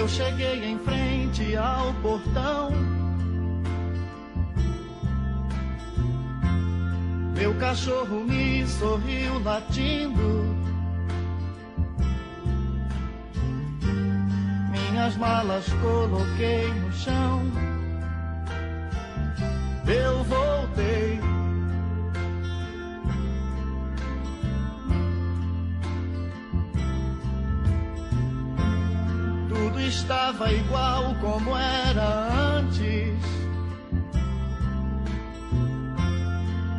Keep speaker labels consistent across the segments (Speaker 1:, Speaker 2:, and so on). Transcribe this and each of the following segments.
Speaker 1: Eu cheguei em frente ao portão. Meu cachorro me sorriu latindo. Minhas malas coloquei no chão. Eu voltei. Estava igual como era antes.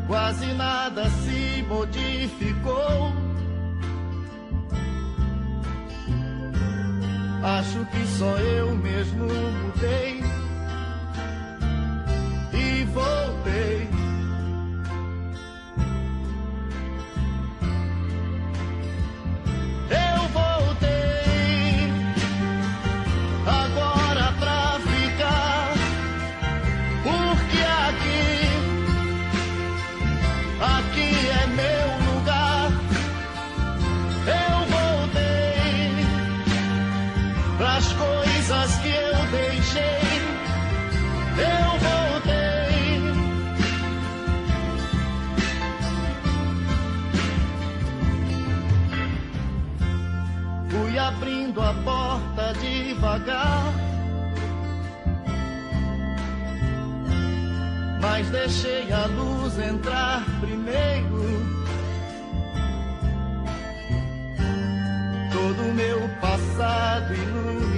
Speaker 1: Quase nada se modificou. Acho que só eu mesmo mudei devagar. Mas deixei a luz entrar primeiro. Todo o meu passado iluminei.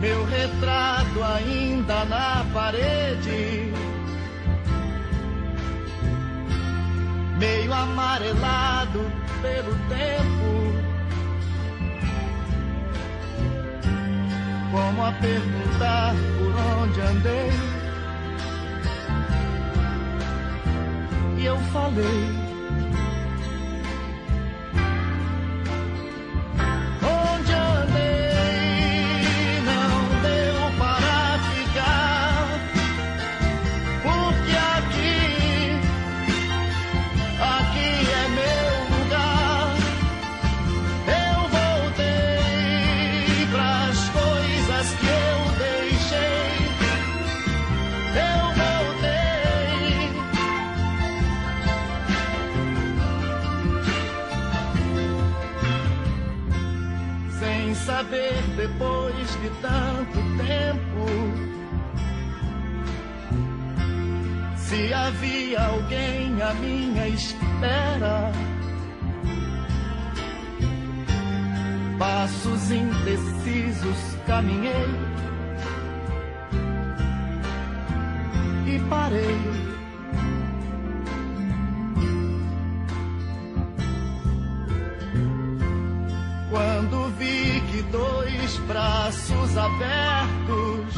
Speaker 1: Meu retrato ainda na parede. Meio amarelado pelo tempo. Como a perguntar por onde andei. E eu falei. Depois de tanto tempo se havia alguém à minha espera. Passos indecisos caminhei e parei. Braços abertos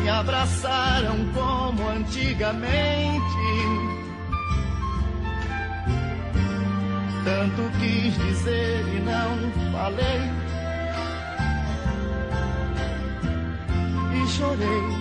Speaker 1: me abraçaram como antigamente. Tanto quis dizer e não falei. E chorei.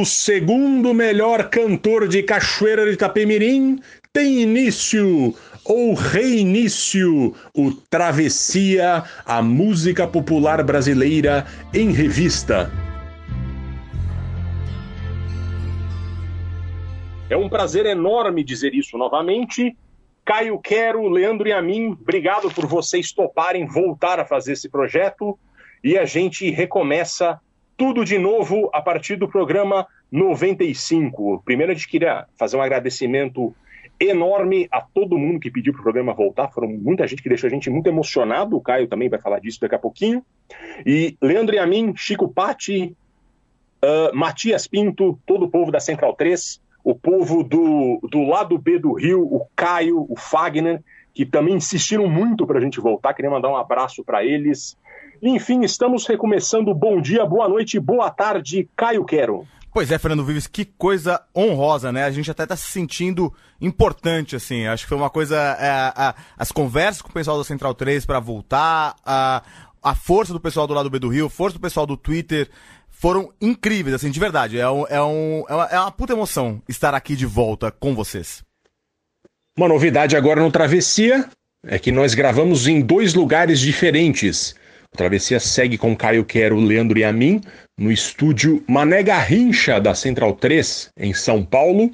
Speaker 2: Do segundo melhor cantor de Cachoeira de Itapemirim, tem início ou reinício o Travessia, a música popular brasileira em revista.
Speaker 3: É um prazer enorme dizer isso novamente. Caio Quero, Leandro e a mim, obrigado por vocês toparem voltar a fazer esse projeto e a gente recomeça tudo de novo a partir do programa 95. Primeiro a gente queria fazer um agradecimento enorme a todo mundo que pediu para o programa voltar. Foram muita gente que deixou a gente muito emocionado. O Caio também vai falar disso daqui a pouquinho. E Leandro e a mim, Chico Patti, uh, Matias Pinto, todo o povo da Central 3, o povo do, do lado B do Rio, o Caio, o Fagner, que também insistiram muito para a gente voltar. Queria mandar um abraço para eles. Enfim, estamos recomeçando. Bom dia, boa noite, boa tarde, Caio Quero.
Speaker 4: Pois é, Fernando Vives, que coisa honrosa, né? A gente até tá se sentindo importante, assim. Acho que foi uma coisa. É, a, as conversas com o pessoal da Central 3 para voltar, a, a força do pessoal do lado B do Rio, força do pessoal do Twitter foram incríveis, assim, de verdade. É, um, é, um, é, uma, é uma puta emoção estar aqui de volta com vocês.
Speaker 2: Uma novidade agora no Travessia é que nós gravamos em dois lugares diferentes. O Travessia segue com Caio Quero, Leandro e a mim no estúdio Mané Garrincha da Central 3, em São Paulo,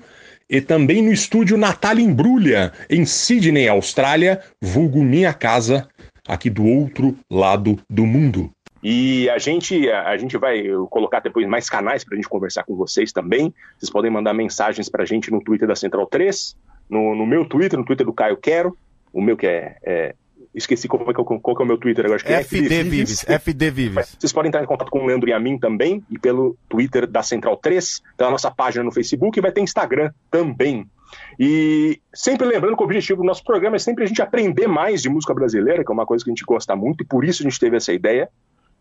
Speaker 2: e também no estúdio Natália Embrulha, em Sydney, Austrália, vulgo minha casa, aqui do outro lado do mundo.
Speaker 3: E a gente, a gente vai colocar depois mais canais para a gente conversar com vocês também. Vocês podem mandar mensagens para a gente no Twitter da Central 3, no, no, meu Twitter, no Twitter do Caio Quero, o meu que é, é esqueci qual, é, qual, qual é o meu Twitter agora. Acho que
Speaker 4: FD, é FD Vives. FD Vives.
Speaker 3: Vocês podem entrar em contato com o Leandro e a mim também, e pelo Twitter da Central 3, pela nossa página no Facebook, e vai ter Instagram também. E sempre lembrando que o objetivo do nosso programa é sempre a gente aprender mais de música brasileira, que é uma coisa que a gente gosta muito, e por isso a gente teve essa ideia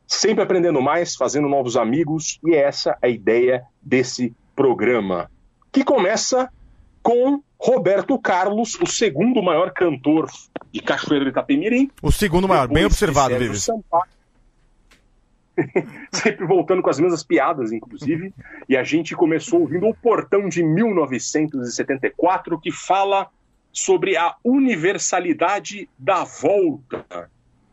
Speaker 3: sempre aprendendo mais, fazendo novos amigos, e essa é a ideia desse programa, que começa com Roberto Carlos, o segundo maior cantor de Cachoeira de Itapemirim.
Speaker 4: O segundo maior, bem observado, Vives.
Speaker 3: sempre voltando com as mesmas piadas, inclusive. E a gente começou ouvindo o Portão de 1974, que fala sobre a universalidade da volta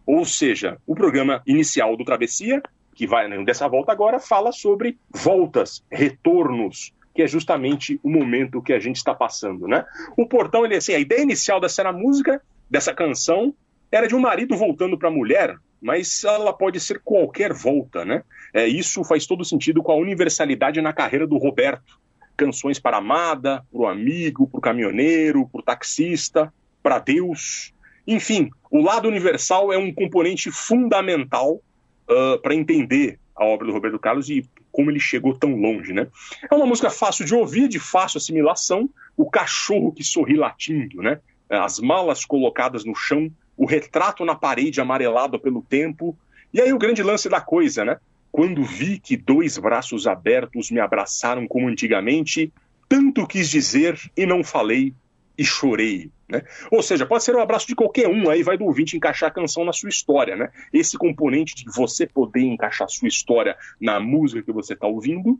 Speaker 3: ou seja, o programa inicial do Travessia, que vai dessa volta agora, fala sobre voltas, retornos, que é justamente o momento que a gente está passando, né? O portão, ele assim, a ideia inicial dessa música, dessa canção, era de um marido voltando para a mulher, mas ela pode ser qualquer volta, né? É, isso faz todo sentido com a universalidade na carreira do Roberto. Canções para amada, para o amigo, para o caminhoneiro, para o taxista, para Deus, enfim, o lado universal é um componente fundamental uh, para entender a obra do Roberto Carlos e como ele chegou tão longe, né? É uma música fácil de ouvir, de fácil assimilação, o cachorro que sorri latindo, né? As malas colocadas no chão, o retrato na parede amarelado pelo tempo, e aí o grande lance da coisa, né? Quando vi que dois braços abertos me abraçaram como antigamente, tanto quis dizer e não falei, e chorei. Né? Ou seja, pode ser um abraço de qualquer um, aí vai do ouvinte encaixar a canção na sua história. Né? Esse componente de você poder encaixar a sua história na música que você está ouvindo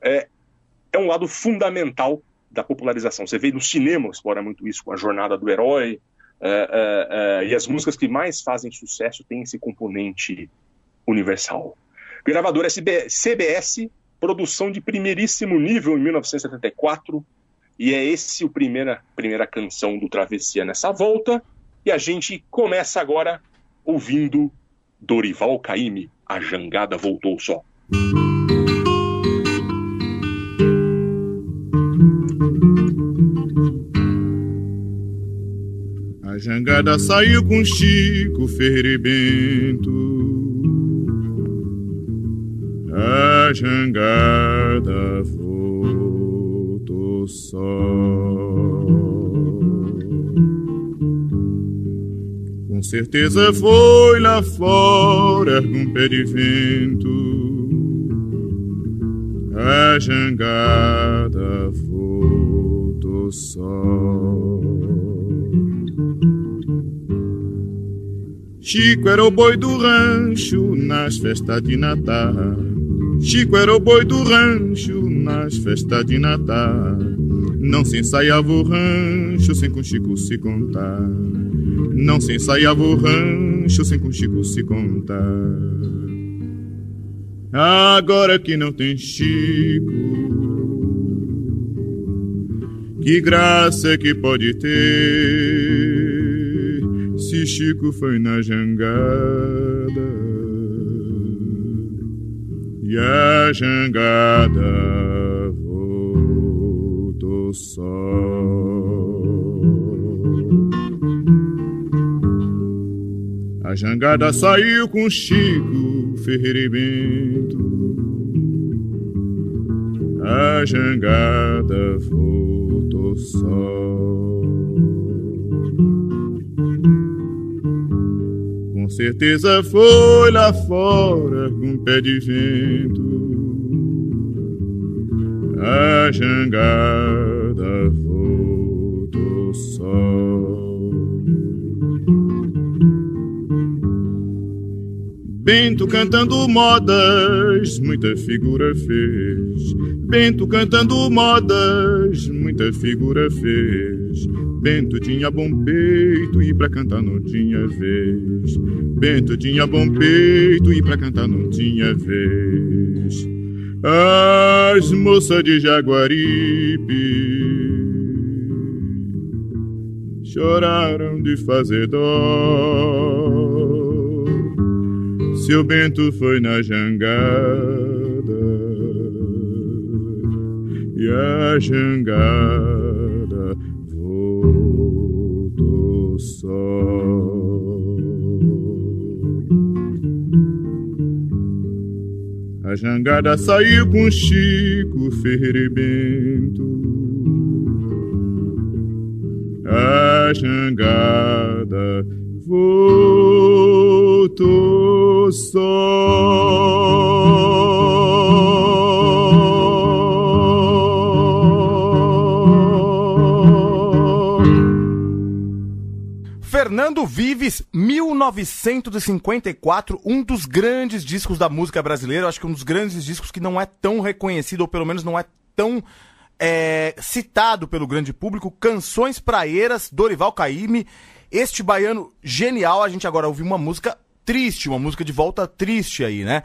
Speaker 3: é, é um lado fundamental da popularização. Você vê no cinema, explora muito isso com a jornada do herói, é, é, é e as músicas que mais fazem sucesso têm esse componente universal. Gravadora CBS, produção de primeiríssimo nível em 1974, e é esse o primeira primeira canção do Travessia nessa volta. E a gente começa agora ouvindo Dorival Caymmi, A Jangada Voltou Só.
Speaker 5: A jangada saiu com Chico Ferreira Bento. A jangada sol. Com certeza foi lá fora um pé de vento, a jangada voltou só. Chico era o boi do rancho nas festas de Natal. Chico era o boi do rancho nas festas de Natal. Não se ensaiava o rancho sem com Chico se contar. Não se ensaiava o rancho sem com Chico se contar. Agora que não tem Chico, que graça que pode ter se Chico foi na jangada e a jangada voltou só. A jangada saiu com Chico Ferreira. A jangada voltou só. Certeza foi lá fora com pé de vento. A jangada voltou só. Bento cantando modas, muita figura fez. Bento cantando modas, muita figura fez. Bento tinha bom peito e pra cantar não tinha vez. Bento tinha bom peito e pra cantar não tinha vez. As moças de Jaguaribe choraram de fazer dó. Seu Bento foi na jangada e a jangada A jangada saiu com Chico Ferreira e Bento. A jangada voltou só.
Speaker 4: Fernando Vives, 1954, um dos grandes discos da música brasileira, acho que um dos grandes discos que não é tão reconhecido, ou pelo menos não é tão é, citado pelo grande público, Canções Praeiras, Dorival Caymmi, este baiano genial, a gente agora ouviu uma música triste, uma música de volta triste aí, né?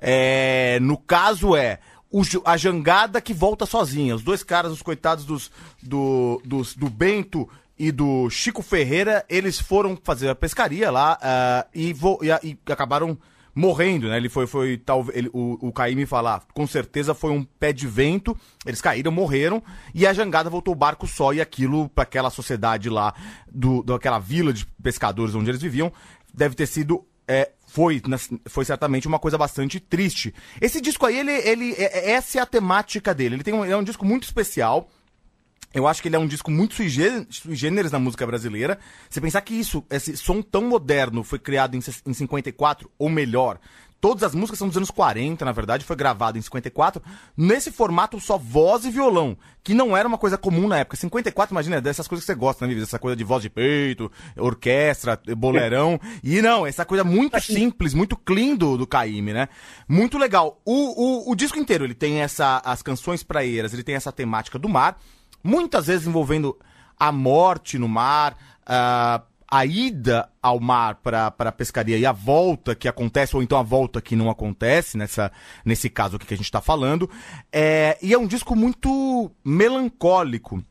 Speaker 4: É, no caso é o, a jangada que volta sozinha. Os dois caras, os coitados dos, do, dos, do Bento e do Chico Ferreira, eles foram fazer a pescaria lá uh, e, e, e, acabaram morrendo, né? Ele foi, foi tal, ele, o, o Caíme falar, com certeza foi um pé de vento, eles caíram, morreram, e a jangada voltou o barco só, e aquilo, para aquela sociedade lá, do, daquela vila de pescadores onde eles viviam, deve ter sido é, foi, foi certamente uma coisa bastante triste. Esse disco aí, ele, ele, é, essa é a temática dele. Ele tem um, é um disco muito especial. Eu acho que ele é um disco muito sui generis na música brasileira. Você pensar que isso, esse som tão moderno, foi criado em, em 54, ou melhor, todas as músicas são dos anos 40, na verdade, foi gravado em 54, nesse formato só voz e violão, que não era uma coisa comum na época. 54, imagina, dessas coisas que você gosta, né, Essa coisa de voz de peito, orquestra, boleirão. e não, essa coisa muito simples, muito clean do, do Caíme, né? Muito legal. O, o, o disco inteiro, ele tem essa, as canções praeiras, ele tem essa temática do mar, muitas vezes envolvendo a morte no mar, uh, a ida ao mar para a pescaria e a volta que acontece, ou então a volta que não acontece, nessa, nesse caso aqui que a gente está falando. É, e é um disco muito melancólico.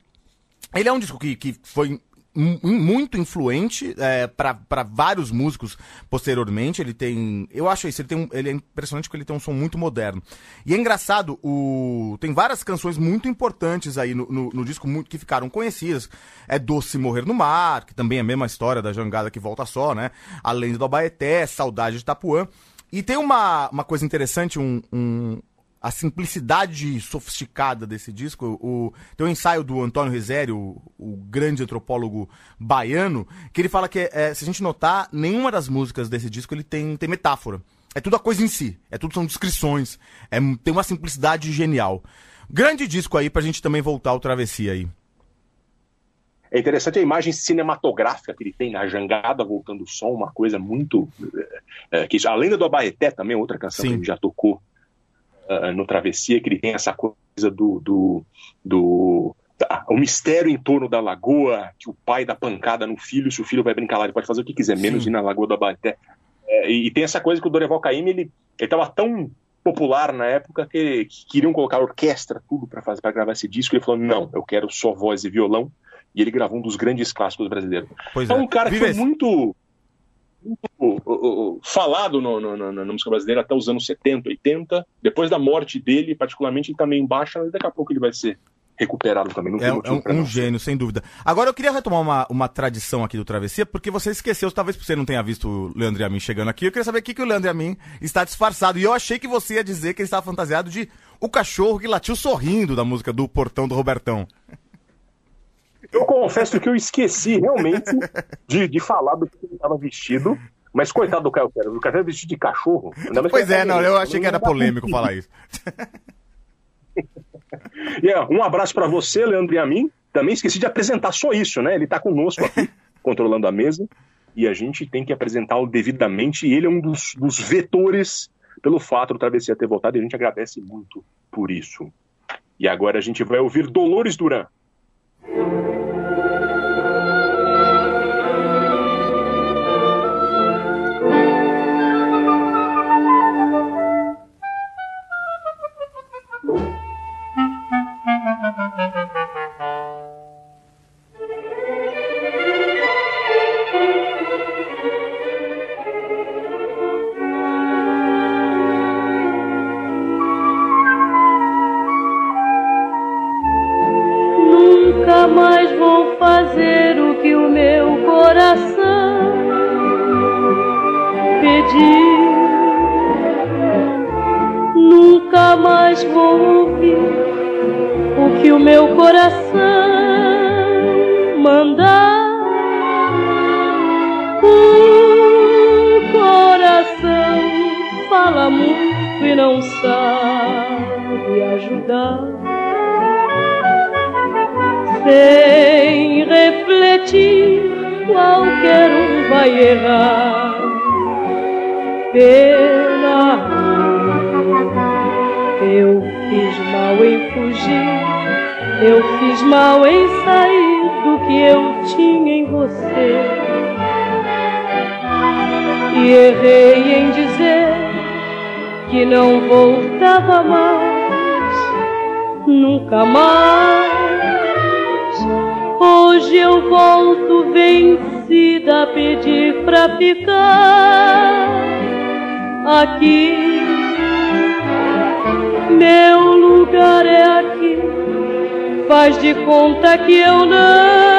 Speaker 4: Ele é um disco que, que foi muito influente é, para vários músicos posteriormente. Ele tem. Eu acho isso, ele, tem um, ele é impressionante porque ele tem um som muito moderno. E é engraçado, o, tem várias canções muito importantes aí no, no, no, disco muito, que ficaram conhecidas. É Doce Morrer no Mar, que também é a mesma história da jangada que volta só, né? Além do Abaeté, Saudade de Itapuã. E tem uma, uma coisa interessante, um, um a simplicidade sofisticada desse disco. O, tem um ensaio do Antônio Rizeri, o, o grande antropólogo baiano, que ele fala que, é, se a gente notar, nenhuma das músicas desse disco ele tem, tem metáfora. É tudo a coisa em si. É tudo são descrições. É, tem uma simplicidade genial. Grande disco aí pra gente também voltar ao Travessia aí.
Speaker 6: é interessante a imagem cinematográfica que ele tem, na jangada voltando o som, uma coisa muito. É, que, além do Abaeté, também outra canção Sim. que ele já tocou uh, no Travessia, que ele tem essa coisa do. do, do tá, o mistério em torno da lagoa, que o pai dá pancada no filho, se o filho vai brincar lá, ele pode fazer o que quiser, menos Sim. ir na lagoa do Abaeté. É, e, e, tem essa coisa que o Dorival Caymmi, ele estava tão popular na época que, que queriam colocar orquestra, tudo para fazer para gravar esse disco. Ele falou: não, eu quero só voz e violão. E ele gravou um dos grandes clássicos brasileiros. Pois então, é um cara que foi muito, uh, uh, falado no, no, no, na música brasileira até os anos 70, 80. Depois da morte dele, particularmente, ele também tá baixa, mas daqui a pouco ele vai ser recuperado também. Não
Speaker 4: é, é um, um gênio, sem dúvida. Agora eu queria retomar uma, uma tradição aqui do Travessia, porque você esqueceu, talvez você não tenha visto o Leandro Amin chegando aqui. Eu queria saber o que, que o Leandro Amin está disfarçado. E eu achei que você ia dizer que ele estava fantasiado de o cachorro que latiu sorrindo da música do Portão do Robertão.
Speaker 6: Eu confesso que eu esqueci realmente de, de falar do que ele estava vestido. Mas coitado do Caio Quero, o Caio vestido de cachorro.
Speaker 4: Pois é, não, eu achei que era polêmico falar isso.
Speaker 6: Yeah, um abraço para você, Leandro e a mim. Também esqueci de apresentar só isso, né? Ele está conosco aqui, controlando a mesa, e a gente tem que apresentá-lo devidamente. E ele é um dos, dos vetores pelo fato do Travessia ter voltado, e a gente agradece muito por isso. E agora a gente vai ouvir Dolores Duran. que o meu coração mandar. O coração fala muito e não sabe ajudar. Sem refletir, qualquer um vai errar pela rua. Eu fiz mal em fugir. Eu fiz mal em sair do que eu tinha em você. E errei em dizer que não voltava mais, nunca mais. Hoje eu volto vencida a pedir pra ficar aqui. Meu lugar é aqui faz de conta que eu não.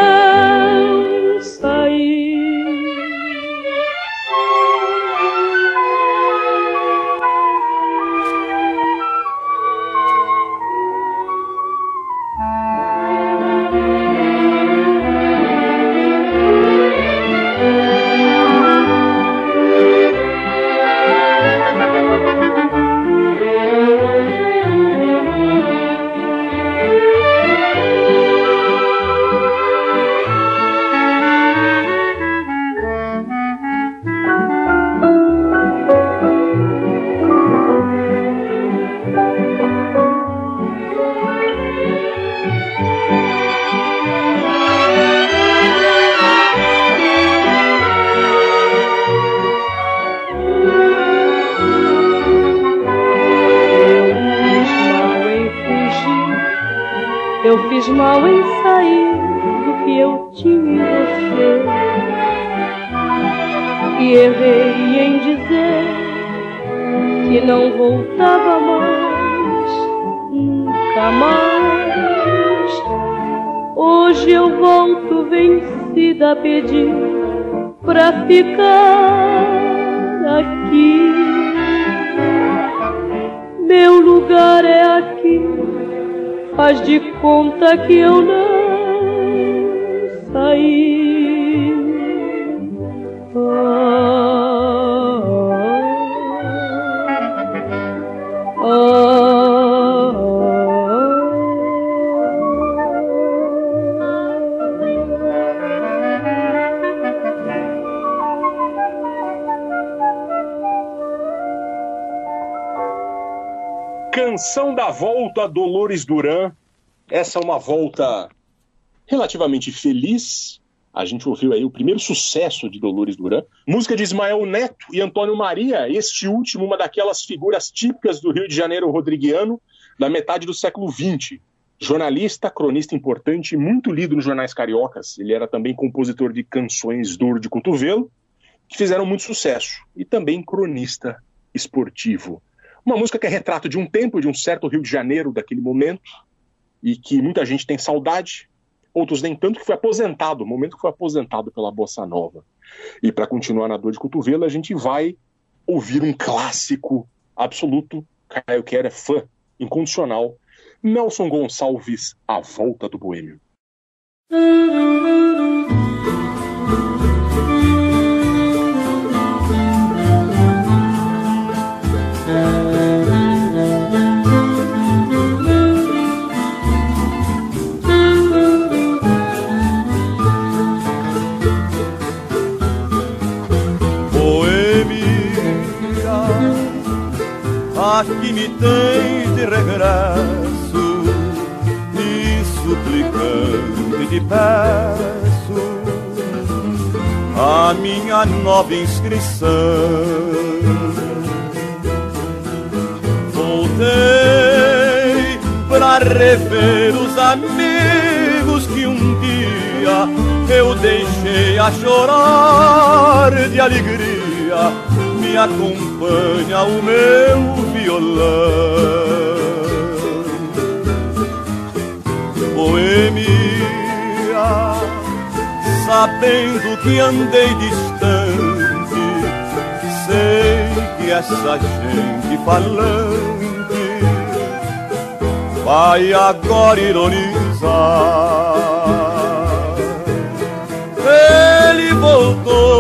Speaker 6: que não voltava mais, nunca mais. Hoje eu volto vencida a pedir pra ficar aqui. Meu lugar é aqui, faz de conta que eu não saí.
Speaker 3: Canção da Volta, Dolores Duran. Essa é uma volta relativamente feliz. A gente ouviu aí o primeiro sucesso de Dolores Duran. Música de Ismael Neto e Antônio Maria, este último, uma daquelas figuras típicas do Rio de Janeiro rodriguiano da metade do século XX. Jornalista, cronista importante, muito lido nos jornais cariocas. Ele era também compositor de canções duro de cotovelo, que fizeram muito sucesso. E também cronista esportivo. Uma música que é retrato de um tempo, de um certo Rio de Janeiro daquele momento, e que muita gente tem saudade, outros nem tanto, que foi aposentado, o momento que foi aposentado pela Bossa Nova. E para continuar na dor de cotovelo, a gente vai ouvir um clássico absoluto. Caio Quer é fã incondicional. Nelson Gonçalves, A Volta do Boêmio.
Speaker 7: Que me tem de regresso e suplicante te peço a minha nova inscrição. Voltei para rever os amigos que um dia eu deixei a chorar de alegria. Me acompanha o meu violão. Boêmia, sabendo que andei distante, sei que essa gente falante vai agora ironizar. Ele voltou,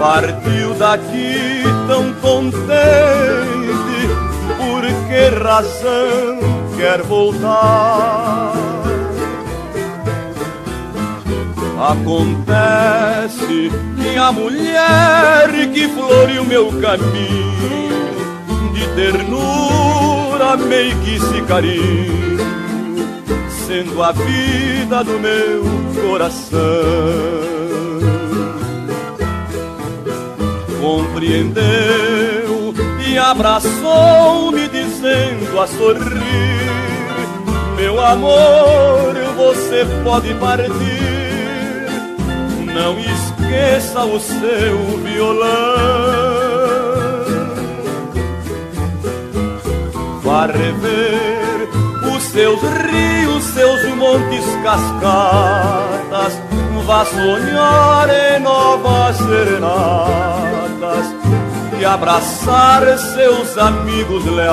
Speaker 7: Partiu daqui tão contente, por que razão quer voltar? Acontece que a mulher que floreou meu caminho, de ternura, que se carinho, sendo a vida do meu coração. Compreendeu e abraçou-me dizendo a sorrir: Meu amor, você pode partir, não esqueça o seu violão. Vá rever os seus rios, seus montes, cascatas, vá sonhar em novas serenatas e abraçar seus amigos leais.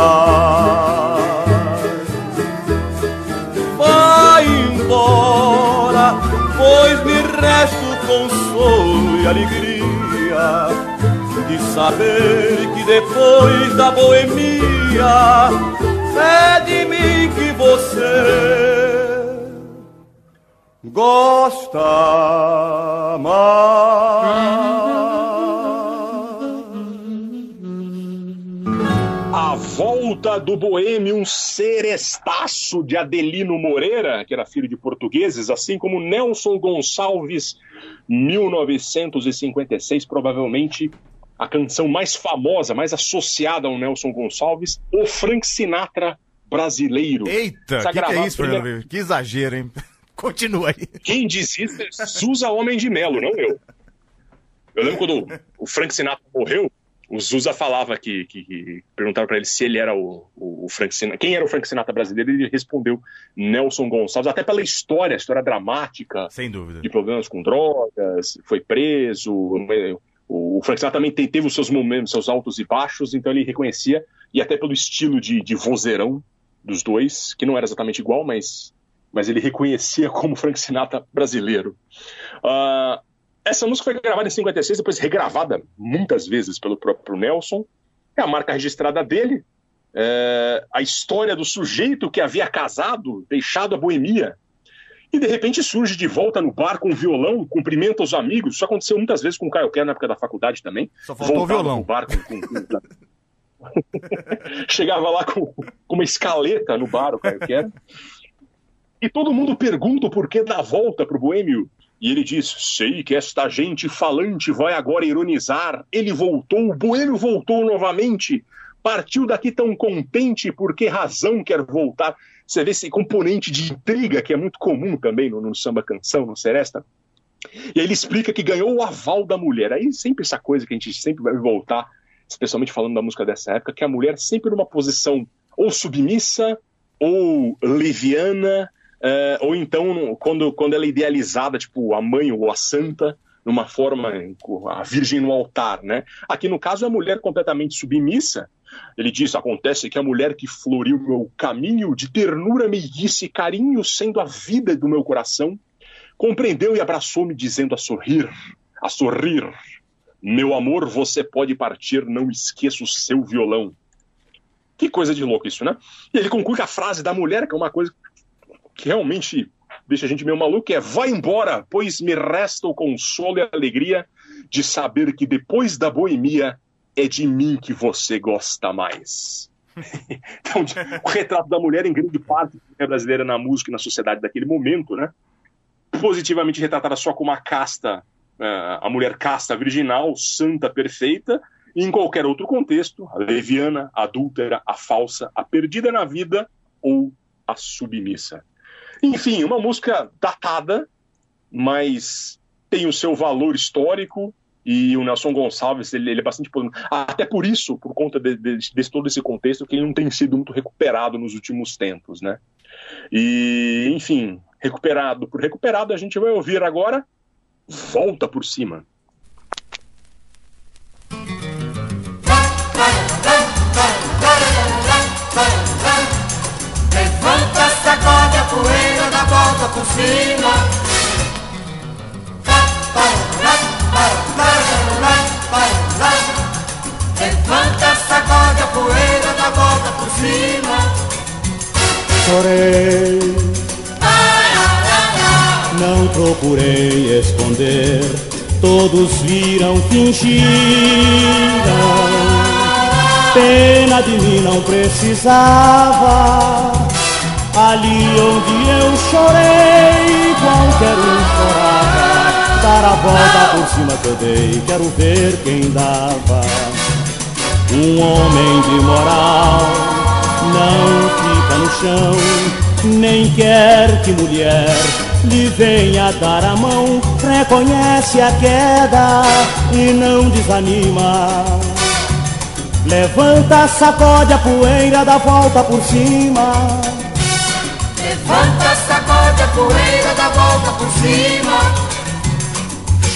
Speaker 7: Vai embora, pois me resta o consolo e alegria de saber que depois da boemia é de mim que você gosta mais.
Speaker 3: Volta do boêmio, um serestaço de Adelino Moreira, que era filho de portugueses, assim como Nelson Gonçalves, 1956, provavelmente a canção mais famosa, mais associada ao Nelson Gonçalves, o Frank Sinatra brasileiro.
Speaker 4: Eita, que, que é isso, Fernando? Que exagero, hein? Continua aí.
Speaker 3: Quem diz isso é Suza Homem de Melo, não eu. Eu lembro quando o Frank Sinatra morreu, o Zusa falava que, que, que perguntaram para ele se ele era o, o, o, Frank Sinatra, quem era o Frank Sinatra brasileiro, ele respondeu Nelson Gonçalves, até pela história, a história dramática,
Speaker 4: sem dúvida,
Speaker 3: de problemas com drogas, foi preso, o, o Frank Sinatra também teve os seus momentos, seus altos e baixos, então ele reconhecia e até pelo estilo de, de vozeirão dos dois, que não era exatamente igual, mas mas ele reconhecia como Frank Sinatra brasileiro. Uh, essa música foi gravada em 56, depois regravada muitas vezes pelo próprio Nelson. É a marca registrada dele. É a história do sujeito que havia casado, deixado a boemia e de repente surge de volta no bar com violão, cumprimenta os amigos. Isso aconteceu muitas vezes com o Caio Kerr na época da faculdade também.
Speaker 4: Só faltou o violão.
Speaker 3: Bar com, com, com... Chegava lá com, com, uma escaleta no bar, o Caio Kerr. E todo mundo pergunta o porquê da volta pro Boêmio. E ele diz: Sei que esta gente falante vai agora ironizar. Ele voltou, o Boêmio voltou novamente. Partiu daqui tão contente, por que razão quer voltar? Você vê esse componente de intriga que é muito comum também no, no samba canção, no Seresta. E aí ele explica que ganhou o aval da mulher. Aí sempre essa coisa que a gente sempre vai voltar, especialmente falando da música dessa época, que a mulher sempre numa posição ou submissa, ou leviana, uh, ou então quando, quando ela é idealizada, tipo a mãe ou a santa, numa forma, a virgem no altar, né? Aqui no caso é a mulher completamente submissa, ele diz: Acontece que a mulher que floriu meu caminho de ternura, meiguice e carinho, sendo a vida do meu coração, compreendeu e abraçou-me, dizendo a sorrir, a sorrir: Meu amor, você pode partir, não esqueça o seu violão. Que coisa de louco isso, né? E ele conclui com a frase da mulher, que é uma coisa realmente deixa a gente meio maluco, que é vai embora, pois me resta o consolo e a alegria de saber que depois da boemia é de mim que você gosta mais. então, o retrato da mulher, em grande parte, é brasileira na música e na sociedade daquele momento, né? Positivamente retratada só como a casta, uh, a mulher casta virginal, santa, perfeita, e em qualquer outro contexto, a leviana, a adúltera, a falsa, a perdida na vida ou a submissa. Enfim, uma música datada, mas tem o seu valor histórico e o Nelson Gonçalves, ele, ele é bastante polêmico. Até por isso, por conta de, de, de, todo esse contexto, que ele não tem sido muito recuperado nos últimos tempos, né? E, enfim, recuperado por recuperado, a gente vai ouvir agora Volta por Cima.
Speaker 8: Levanta, poeira, volta por cima Levanta, sacode a poeira, dá volta por cima.
Speaker 9: Chorei, não procurei esconder, todos viram, fingiram. Pena de mim não precisava. Ali onde eu chorei, qualquer um chorava dar a volta por cima que eu dei, quero ver quem dava. Um homem de moral não fica no chão, nem quer que mulher lhe venha dar a mão. Reconhece a queda e não desanima. Levanta, sacode a poeira, dá volta por cima.
Speaker 8: Levanta, sacode a poeira, dá volta por cima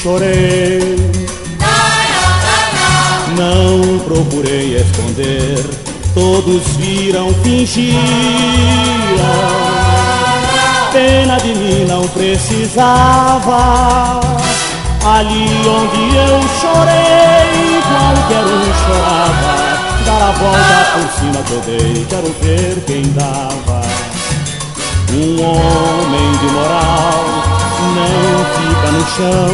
Speaker 9: chorei. Não procurei esconder, todos viram, fingiram. Pena de mim não precisava. Ali onde eu chorei, qualquer um chorava. Dar a volta por cima que quero ver quem dava. Um homem de moral não fica no chão,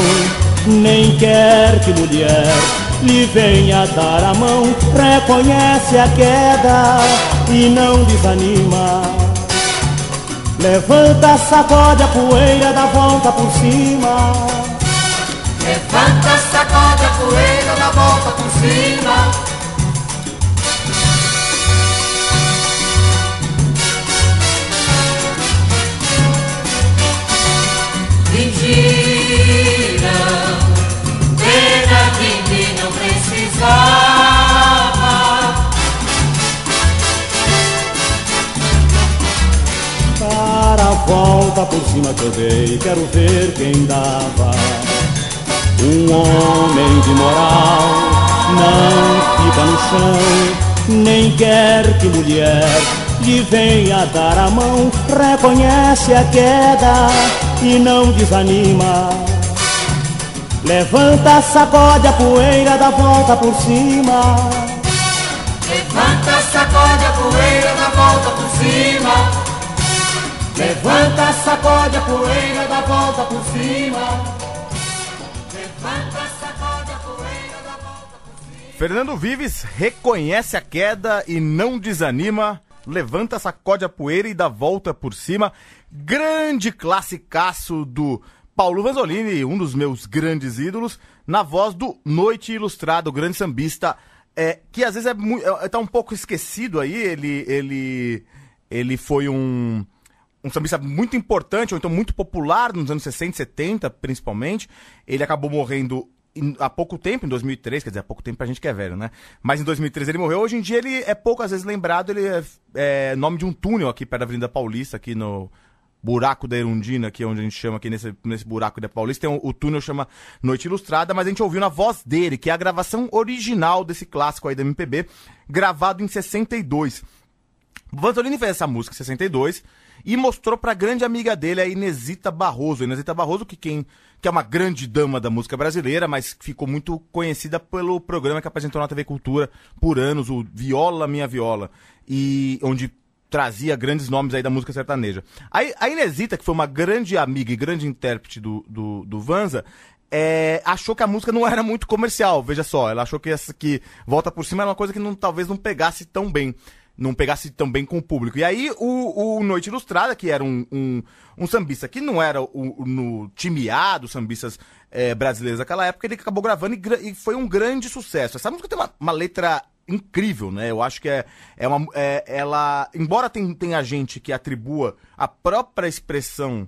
Speaker 9: nem quer que mulher lhe venha dar a mão. Reconhece a queda e não desanima. Levanta, sacode a poeira, dá volta por cima.
Speaker 8: Levanta, sacode a poeira, dá volta por cima.
Speaker 9: Volta por cima que eu dei, quero ver quem dava. Um homem de moral não fica no chão, nem quer que mulher lhe venha dar a mão. Reconhece a queda e não desanima. Levanta, sacode a poeira, dá volta por cima.
Speaker 8: Levanta, sacode a poeira, dá volta por cima.
Speaker 9: Levanta,
Speaker 8: sacode a poeira, dá volta por cima. Levanta, sacode a poeira, dá volta por cima.
Speaker 4: Fernando Vives reconhece a queda e não desanima. Levanta, sacode a poeira e dá volta por cima. Grande classicaço do Paulo Vanzolini, um dos meus grandes ídolos, na voz do Noite Ilustrado, grande sambista, é, que às vezes é, mu- é tá um pouco esquecido aí. Ele, ele, ele foi um, um sambista muito importante, ou então muito popular nos anos 60 e 70, principalmente. Ele acabou morrendo há pouco tempo, em 2003, quer dizer, há pouco tempo pra gente que é velho, né? Mas em 2003 ele morreu. Hoje em dia ele é poucas vezes lembrado, ele é, é nome de um túnel aqui perto da Avenida Paulista, aqui no buraco da Erundina, que é onde a gente chama aqui nesse, nesse buraco da Paulista. Tem um- o túnel chama Noite Ilustrada, mas a gente ouviu na voz dele, que é a gravação original desse clássico aí da MPB, gravado em 62. Vanzolini fez essa música em 62 e mostrou pra grande amiga dele, a Inesita Barroso. Inesita Barroso, que, quem, que é uma grande dama da música brasileira, mas ficou muito conhecida pelo programa que apresentou na TV Cultura por anos, o Viola Minha Viola, e onde trazia grandes nomes aí da música sertaneja. A, a Inesita, que foi uma grande amiga e grande intérprete do, do, do Vanza, é, achou que a música não era muito comercial, veja só. Ela achou que essa que Volta por Cima era uma coisa que não, talvez não pegasse tão bem. Não pegasse tão bem com o público. E aí, o, o Noite Ilustrada, que era um, um, um sambista que não era o, o- no time A dos sambistas é, brasileiros daquela época, ele acabou gravando e, e foi um grande sucesso. Essa música tem uma, uma letra incrível, né? Eu acho que é, é uma. é- ela. Embora tem- tenha gente que atribua a própria expressão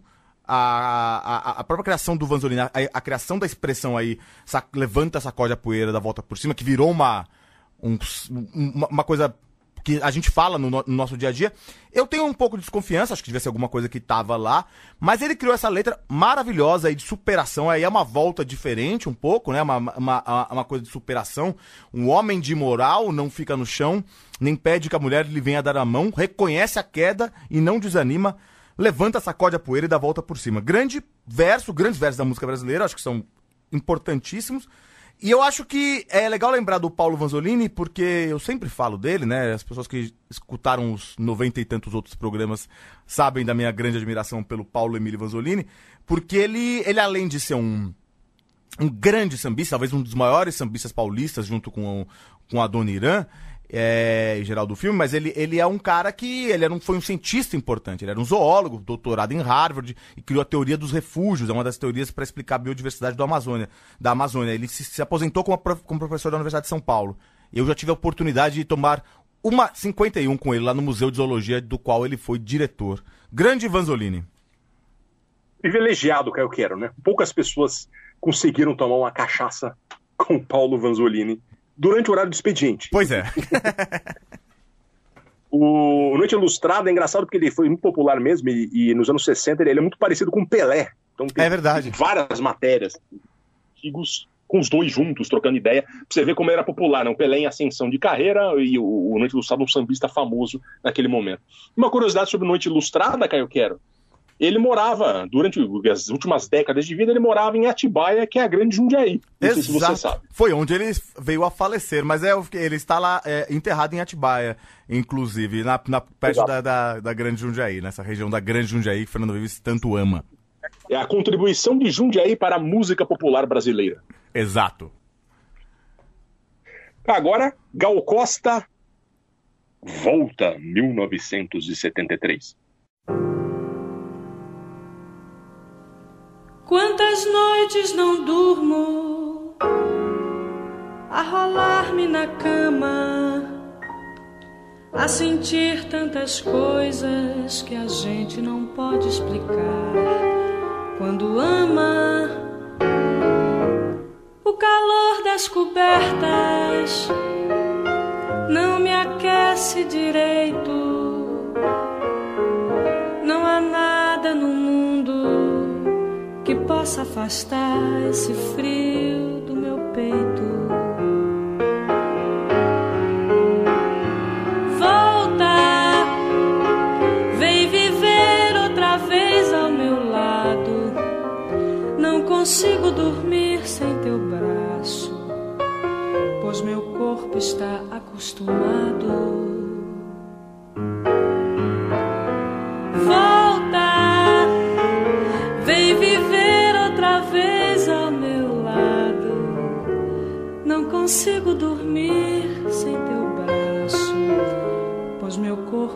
Speaker 4: a, a, a própria criação do Vanzolini, a, a criação da expressão aí, sa- levanta, sacode a poeira da volta por cima, que virou uma, um- uma, uma coisa que a gente fala no, no- no nosso dia a dia. Eu tenho um pouco de desconfiança, acho que devia ser alguma coisa que tava lá, mas ele criou essa letra maravilhosa aí de superação, aí é uma volta diferente um pouco, né? Uma, uma- uma coisa de superação. Um homem de moral não fica no chão, nem pede que a mulher lhe venha dar a mão, reconhece a queda e não desanima levanta, sacode a poeira e dá a volta por cima. Grande verso, grandes versos da música brasileira, acho que são importantíssimos. E eu acho que é legal lembrar do Paulo Vanzolini, porque eu sempre falo dele, né? As pessoas que escutaram os noventa e tantos outros programas sabem da minha grande admiração pelo Paulo Emílio Vanzolini, porque ele, ele além de ser um, um grande sambista, talvez um dos maiores sambistas paulistas, junto com, com a Dona Irã, é, em geral do filme, mas ele, ele é um cara que ele era um, foi um cientista importante, ele era um zoólogo, doutorado em Harvard, e criou a teoria dos refúgios, é uma das teorias para explicar a biodiversidade do Amazônia, da Amazônia. Ele se, se aposentou como, como professor da Universidade de São Paulo. Eu já tive a oportunidade de tomar uma 51 com ele lá no Museu de Zoologia, do qual ele foi diretor. Grande Vanzolini.
Speaker 3: Privilegiado, Caio Quero, né? Poucas pessoas conseguiram tomar uma cachaça com Paulo Vanzolini durante o horário do expediente.
Speaker 4: Pois é.
Speaker 3: O Noite Ilustrada é engraçado porque ele foi muito popular mesmo e, e nos anos 60 ele, ele é muito parecido com o Pelé. Então tem
Speaker 4: É verdade.
Speaker 3: várias matérias antigos com os dois juntos, trocando ideia, pra você ver como era popular, né? O Pelé em ascensão de carreira e o, o Noite Ilustrada um sambista famoso naquele momento. Uma curiosidade sobre Noite Ilustrada, Caio Quero, ele morava, durante as últimas décadas de vida, ele morava em Atibaia, que é a grande Jundiaí. Não sei se você sabe.
Speaker 4: Foi onde ele veio a falecer, mas é, ele está lá é, enterrado em Atibaia, inclusive, na, na- perto
Speaker 3: Exato.
Speaker 4: da, da, da Grande Jundiaí, nessa região da Grande Jundiaí que Fernando Vives tanto ama.
Speaker 3: É a contribuição de Jundiaí para a música popular brasileira.
Speaker 4: Exato.
Speaker 3: Agora, Gal Costa, volta 1973.
Speaker 6: Quantas noites não durmo a rolar-me na cama, a sentir tantas coisas que a gente não pode explicar. Quando ama o calor das cobertas, não me aquece direito. Possa afastar esse frio do meu peito. Volta, vem viver outra vez ao meu lado. Não consigo dormir sem teu braço, pois meu corpo está acostumado.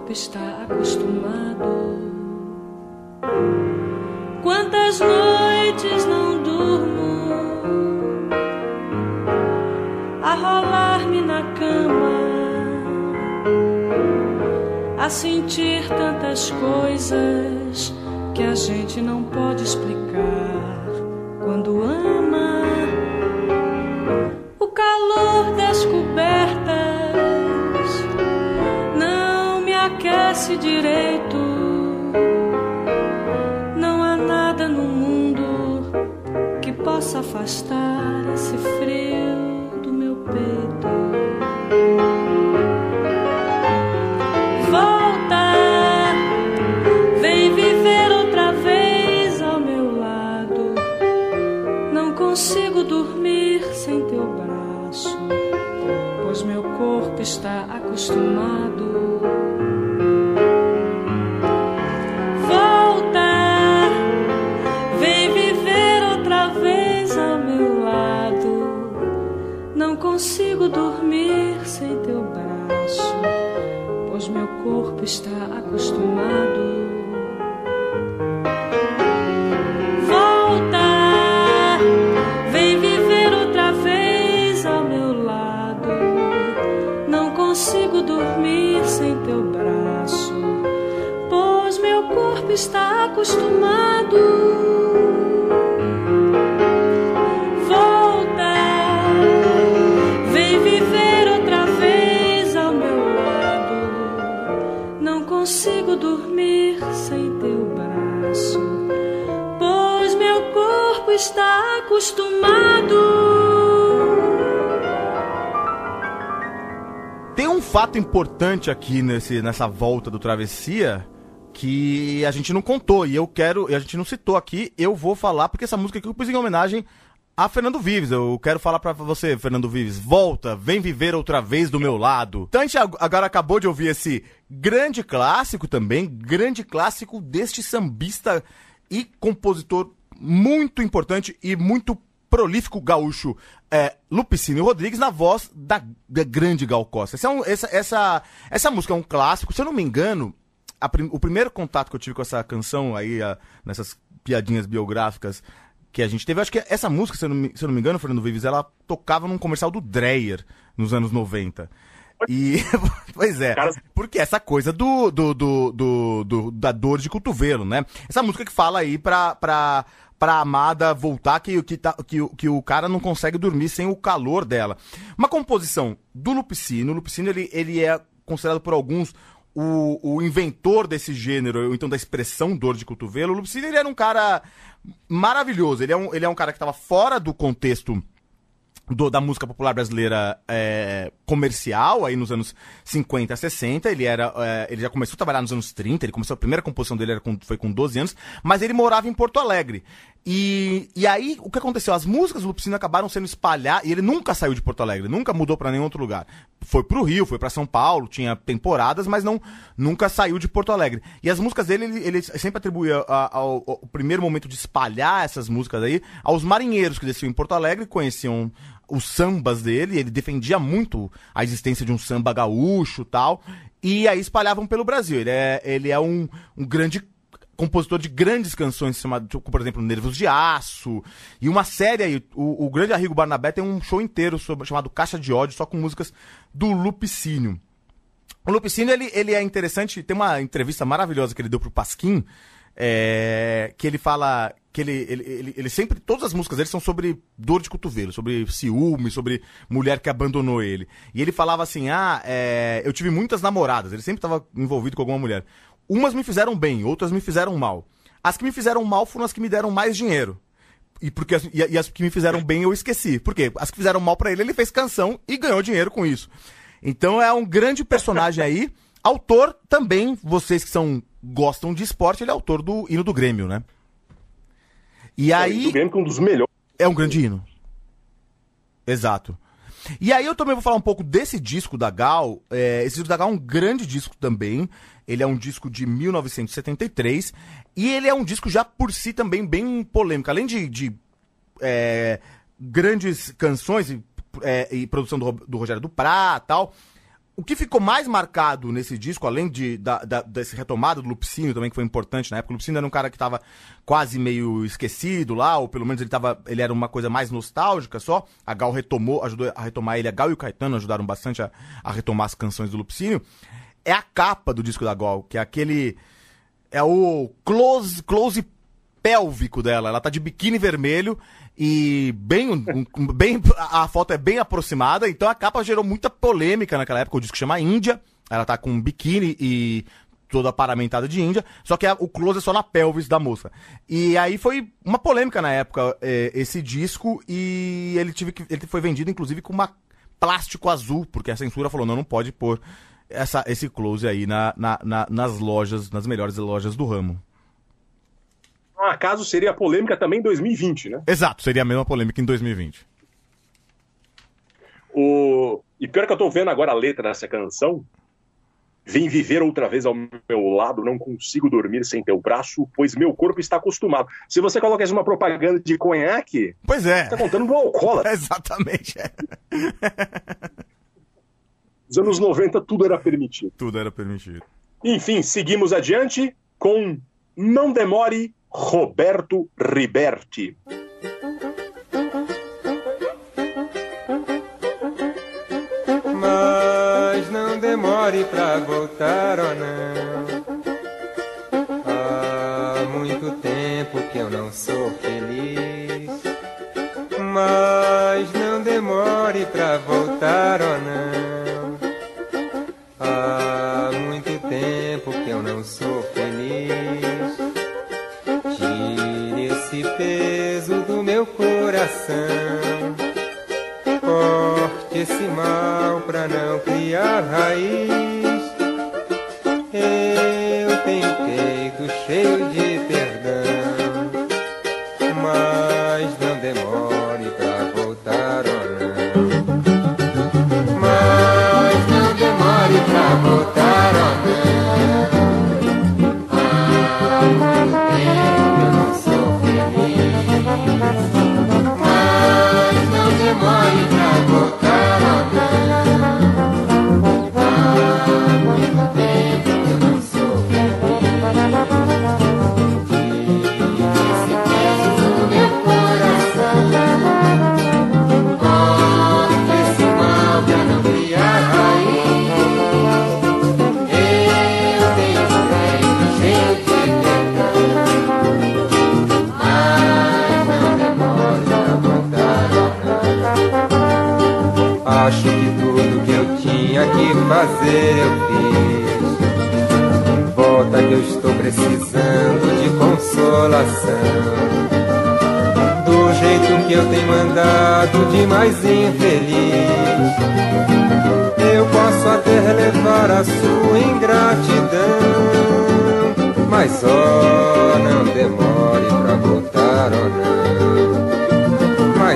Speaker 6: Corpo está acostumado. Quantas noites não durmo a rolar-me na cama, a sentir tantas coisas que a gente não pode explicar acostumado. Volta, vem viver outra vez ao meu lado. Não consigo dormir sem teu braço, pois meu corpo está acostumado.
Speaker 4: Tem um fato importante aqui nesse, nessa volta do Travessia que a gente não contou e eu quero, e a gente não citou aqui, eu vou falar porque essa música aqui eu pus em homenagem a Fernando Vives. Eu quero falar pra você, Fernando Vives, volta, vem viver outra vez do meu lado. Então gente ag- agora acabou de ouvir esse grande clássico também, grande clássico deste sambista e compositor muito importante e muito prolífico gaúcho é, Lupicínio Rodrigues na voz da, da grande Gal Costa. Essa, é essa, essa, essa música é um clássico, se eu não me engano, prim- o primeiro contato que eu tive com essa canção aí, a- nessas piadinhas biográficas que a gente teve, eu acho que essa música, se eu não me, se eu não me engano, Fernando Vives, ela tocava num comercial do Dreyer nos anos 90. E, pois é, porque essa coisa do, do, do, do- do- da dor de cotovelo, né? Essa música que fala aí pra, pra, pra amada voltar, que, que, tá, que, o- que o cara não consegue dormir sem o calor dela. Uma composição do Lupicino, o Lupicino ele, ele é considerado por alguns o, o inventor desse gênero, ou então da expressão dor de cotovelo. O Lupicino ele era um cara maravilhoso, ele é um, ele é um cara que estava fora do contexto do- da música popular brasileira é, comercial, aí nos anos 50, 60. Ele era. é, ele já começou a trabalhar nos anos 30, ele começou, a primeira composição dele era com- foi com 12 anos, mas ele morava em Porto Alegre. E, e aí, o que aconteceu? As músicas do Lupicino acabaram sendo espalhadas, e ele nunca saiu de Porto Alegre, nunca mudou pra nenhum outro lugar. Foi pro Rio, foi pra São Paulo, tinha temporadas, mas não nunca saiu de Porto Alegre. E as músicas dele, ele, ele sempre atribuía ao primeiro momento de espalhar essas músicas aí aos marinheiros que desciam em Porto Alegre, conheciam os sambas dele, ele defendia muito a existência de um samba gaúcho tal, e aí espalhavam pelo Brasil. Ele é, ele é um, um grande compositor de grandes canções, chamado, tipo, por exemplo, Nervos de Aço, e uma série aí, o, o grande Arrigo Barnabé tem um show inteiro sobre- chamado Caixa de Ódio, só com músicas do Lupicínio. O Lupicínio, ele, ele é interessante, tem uma entrevista maravilhosa que ele deu pro Pasquim, é, que ele fala que ele, ele, ele, ele sempre, todas as músicas dele são sobre dor de cotovelo, sobre ciúme, sobre mulher que abandonou ele. E ele falava assim, ah, é, eu tive muitas namoradas, ele sempre estava envolvido com alguma mulher. Umas me fizeram bem, outras me fizeram mal. As que me fizeram mal foram as que me deram mais dinheiro. E, porque as, e, e as que me fizeram bem eu esqueci. Por quê? As que fizeram mal pra ele, ele fez canção e ganhou dinheiro com isso. Então é um grande personagem aí. Autor também, vocês que são gostam de esporte, ele é autor do hino do Grêmio, né? E
Speaker 3: O
Speaker 4: aí
Speaker 3: Grêmio que é um dos melhores.
Speaker 4: é um grande hino. Exato. E aí eu também vou falar um pouco desse disco da Gal. É, esse disco da Gal é um grande disco também. Ele é um disco de 1973. E ele é um disco já por si também bem polêmico. Além de, de, é, grandes canções e, é, e produção do, do Rogério Duprá e tal. O que ficou mais marcado nesse disco, além de, da, da, desse retomado do Lupicínio também, que foi importante na época, o Lupicínio era um cara que estava quase meio esquecido lá, ou pelo menos ele, tava, ele era uma coisa mais nostálgica só. A Gal retomou, ajudou a retomar ele, a Gal e o Caetano ajudaram bastante a, a retomar as canções do Lupicínio. É a capa do disco da Gal, que é aquele. É o close, close pélvico dela. Ela tá de biquíni vermelho e bem, bem a foto é bem aproximada, então a capa gerou muita polêmica naquela época, o disco chama Índia, ela tá com um biquíni e toda paramentada de Índia, só que a, o close é só na pelvis da moça. E aí foi uma polêmica na época é, esse disco e ele tive que, ele foi vendido inclusive com uma plástico azul, porque a censura falou não, não pode pôr essa, esse close aí na, na, na, nas lojas, nas melhores lojas do ramo
Speaker 3: um acaso seria a polêmica também em 2020, né?
Speaker 4: Exato, seria a mesma polêmica em 2020.
Speaker 3: O... E pior que eu tô vendo agora a letra dessa canção. Vem viver outra vez ao meu lado, não consigo dormir sem teu braço, pois meu corpo está acostumado. Se você coloca uma propaganda de conhaque,
Speaker 4: pois é.
Speaker 3: Tá contando do alcoólatra.
Speaker 4: Exatamente. É.
Speaker 3: Nos anos 90 tudo era permitido.
Speaker 4: Tudo era permitido.
Speaker 3: Enfim, seguimos adiante com Não Demore Roberto Riberti.
Speaker 10: Mas não demore pra voltar ou não. Há muito tempo que eu não sou feliz. Mas não demore pra voltar ou não. Há muito tempo que eu não sou coração. Corte esse mal pra não criar raiz. Acho que tudo que eu tinha que fazer eu fiz. Volta que eu estou precisando de consolação. Do jeito que eu tenho andado de mais infeliz. Eu posso até relevar a sua ingratidão. Mas ó, não demore pra voltar ou não.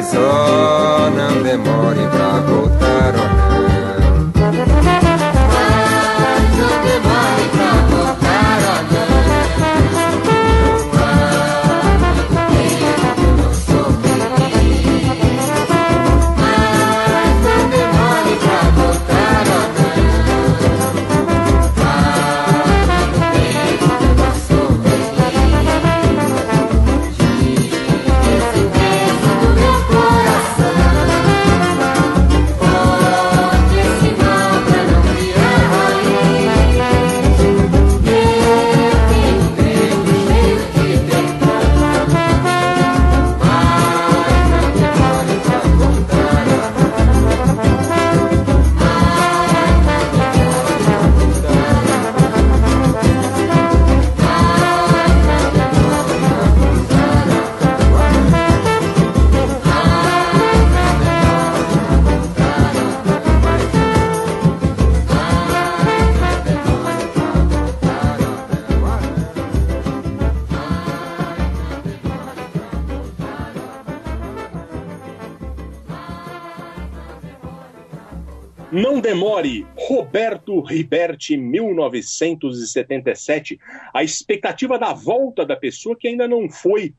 Speaker 10: Mas ó, não demore pra voltar
Speaker 3: Riberti, 1977. A expectativa da volta da pessoa que ainda não foi.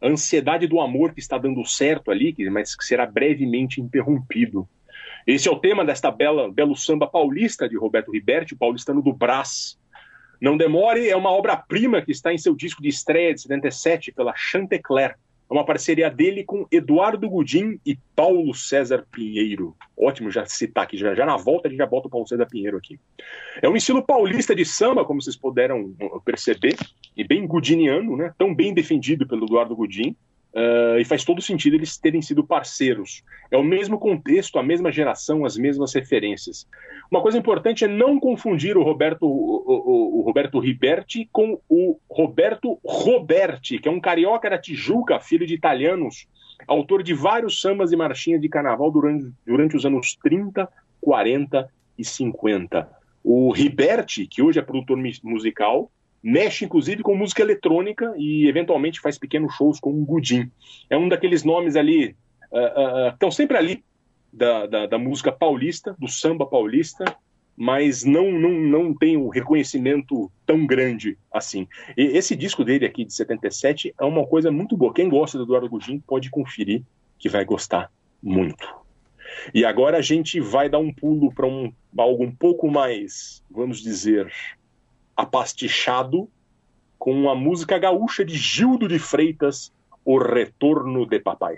Speaker 3: A ansiedade do amor que está dando certo ali, mas que será brevemente interrompido. Esse é o tema desta bela, belo samba paulista de Roberto Riberti, o paulistano do Brás. Não Demore é uma obra-prima que está em seu disco de estreia de 77 pela Chantecler. É uma parceria dele com Eduardo Gudim e Paulo César Pinheiro. Ótimo já citar aqui, já, já na volta a gente já bota o Paulo César Pinheiro aqui. É um estilo paulista de samba, como vocês puderam perceber, e bem gudiniano, né? tão bem defendido pelo Eduardo Gudim, Uh, e faz todo sentido eles terem sido parceiros. É o mesmo contexto, a mesma geração, as mesmas referências. Uma coisa importante é não confundir o Roberto, o, o, o Roberto Riberti com o Roberto Roberti, que é um carioca da Tijuca, filho de italianos, autor de vários sambas e marchinhas de carnaval durante, durante os anos 30, 40 e 50. O Riberti, que hoje é produtor musical, mexe inclusive com música eletrônica e eventualmente faz pequenos shows com o Gudim. É um daqueles nomes ali, uh, uh, estão sempre ali da, da, da, música paulista, do samba paulista, mas não, não, não tem o reconhecimento tão grande assim. E esse disco dele aqui de 77 é uma coisa muito boa. Quem gosta do Eduardo Gudim pode conferir que vai gostar muito. E agora a gente vai dar um pulo para um, algo um pouco mais, vamos dizer, apastichado com a música gaúcha de Gildo de Freitas, O Retorno de Papai.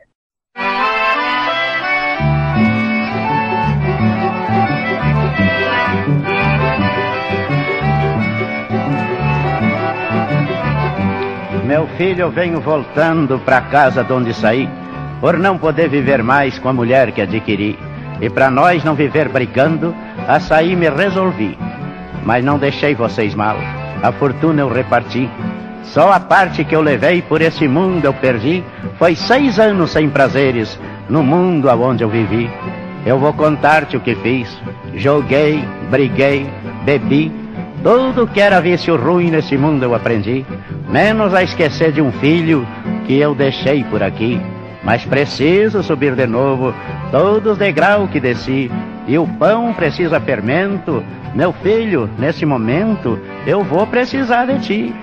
Speaker 11: Meu filho, eu venho voltando para casa de onde saí, por não poder viver mais com a mulher que adquiri. E para nós não viver brigando, a sair me resolvi mas não deixei vocês mal. A fortuna eu reparti. Só a parte que eu levei por esse mundo eu perdi. Foi seis anos sem prazeres no mundo aonde eu vivi. Eu vou contar-te o que fiz. Joguei, briguei, bebi. Tudo que era vício ruim nesse mundo eu aprendi. Menos a esquecer de um filho que eu deixei por aqui. Mas preciso subir de novo todos os degraus que desci. E o pão precisa fermento meu filho, nesse momento, eu vou precisar de ti.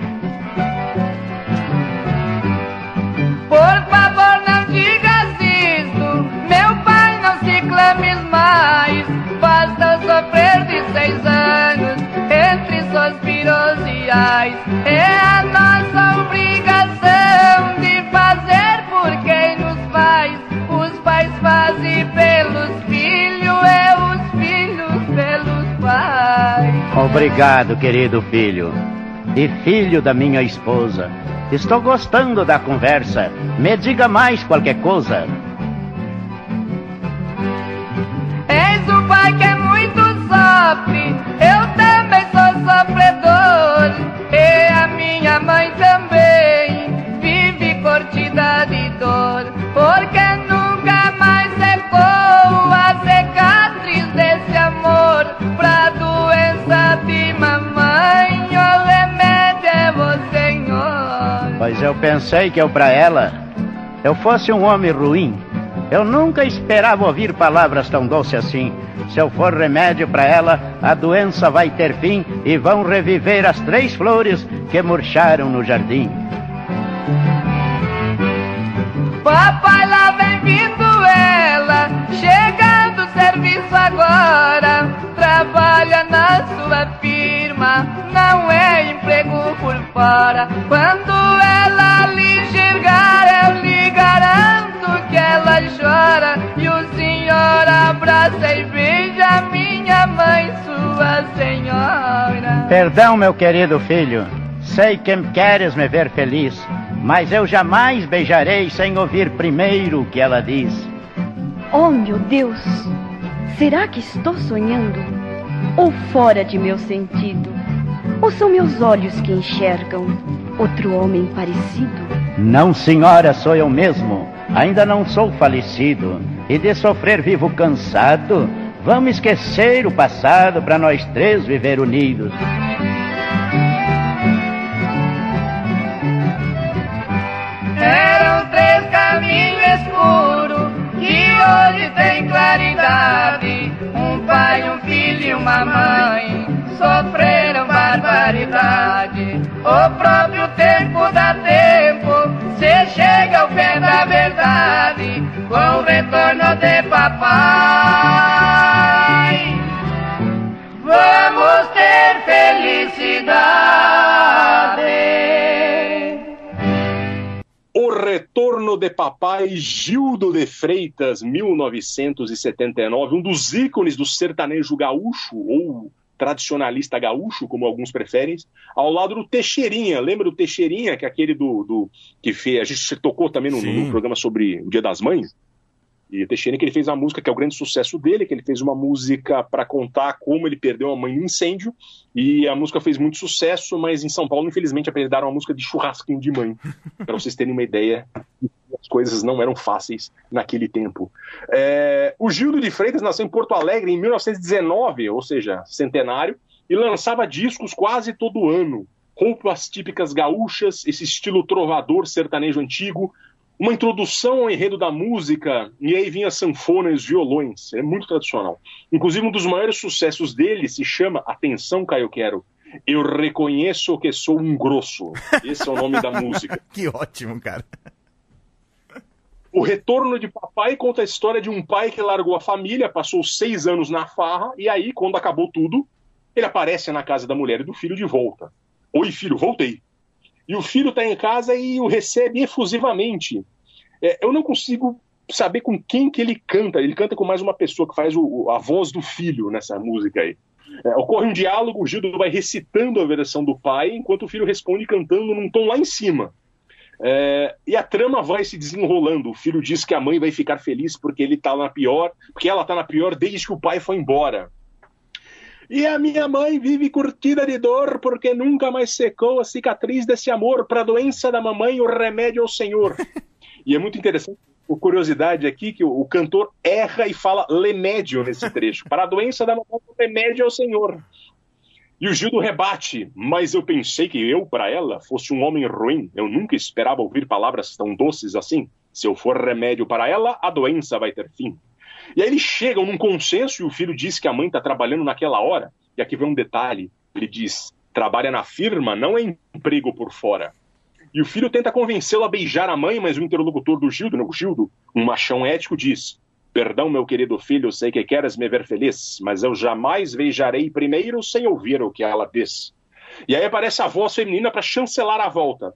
Speaker 12: Por favor, não digas isso. Meu pai, não se clames mais. Basta sofrer de seis anos entre suspiros e ais. É
Speaker 11: Obrigado, querido filho. E filho da minha esposa. Estou gostando da conversa. Me diga mais qualquer coisa.
Speaker 12: És o pai que é muito sofre. Eu também sou sofredor.
Speaker 11: Pensei que eu pra ela, eu fosse um homem ruim. Eu nunca esperava ouvir palavras tão doces assim. Se eu for remédio para ela, a doença vai ter fim e vão reviver as três flores que murcharam no jardim.
Speaker 12: Papai, lá vem vindo ela, chegando serviço agora. Trabalha na sua firma, não é emprego por fora. Quando ela
Speaker 11: Perdão, meu querido filho, sei que queres me ver feliz, mas eu jamais beijarei sem ouvir primeiro o que ela diz.
Speaker 13: Oh, meu Deus! Será que estou sonhando? Ou fora de meu sentido? Ou são meus olhos que enxergam outro homem parecido?
Speaker 11: Não, senhora, sou eu mesmo. Ainda não sou falecido. E de sofrer vivo cansado, vamos esquecer o passado para nós três viver unidos.
Speaker 12: Eram três caminhos escuros que hoje tem claridade. Um pai, um filho e uma mãe sofreram barbaridade. O próprio tempo dá tempo, se chega ao pé da verdade, com o retorno de papai.
Speaker 3: Retorno de Papai Gildo de Freitas, 1979, um dos ícones do sertanejo gaúcho, ou tradicionalista gaúcho, como alguns preferem, ao lado do Teixeirinha. Lembra do Teixeirinha, que é aquele do, do que fez, a gente tocou também no, no programa sobre o Dia das Mães? E o Teixeira que ele fez uma música que é o grande sucesso dele, que ele fez uma música para contar como ele perdeu a mãe no incêndio, e a música fez muito sucesso, mas em São Paulo, infelizmente, apresentaram uma música de churrasquinho de mãe, para vocês terem uma ideia as coisas não eram fáceis naquele tempo. É, o Gildo de Freitas nasceu em Porto Alegre em 1919, ou seja, centenário, e lançava discos quase todo ano. Roupas típicas gaúchas, esse estilo trovador sertanejo antigo, uma introdução ao enredo da música, e aí vinha sanfona e os violões. É muito tradicional. Inclusive, um dos maiores sucessos dele se chama Atenção, Caio Quero. Eu reconheço que sou um grosso. Esse é o nome da música.
Speaker 4: que ótimo, cara.
Speaker 3: O Retorno de Papai conta a história de um pai que largou a família, passou seis anos na farra, e aí, quando acabou tudo, ele aparece na casa da mulher e do filho de volta. Oi, filho, voltei. E o filho está em casa e o recebe efusivamente. É, eu não consigo saber com quem que ele canta. Ele canta com mais uma pessoa que faz o, a voz do filho nessa música aí. É, ocorre um diálogo, o Gildo vai recitando a versão do pai, enquanto o filho responde cantando num tom lá em cima. É, e a trama vai se desenrolando. O filho diz que a mãe vai ficar feliz porque ele tá na pior, porque ela tá na pior desde que o pai foi embora. E a minha mãe vive curtida de dor porque nunca mais secou a cicatriz desse amor. Para a doença da mamãe, o remédio é o Senhor. e é muito interessante, a curiosidade aqui, que o, o cantor erra e fala remédio nesse trecho. Para a doença da mamãe, o remédio é o Senhor. E o Gildo rebate, mas eu pensei que eu, para ela, fosse um homem ruim. Eu nunca esperava ouvir palavras tão doces assim. Se eu for remédio para ela, a doença vai ter fim. E aí eles chegam num consenso e o filho diz que a mãe está trabalhando naquela hora. E aqui vem um detalhe: ele diz, trabalha na firma, não é emprego por fora. E o filho tenta convencê-lo a beijar a mãe, mas o interlocutor do Gildo, né, o Gildo, um machão ético, diz: Perdão, meu querido filho, sei que queres me ver feliz, mas eu jamais beijarei primeiro sem ouvir o que ela diz. E aí aparece a voz feminina para chancelar a volta.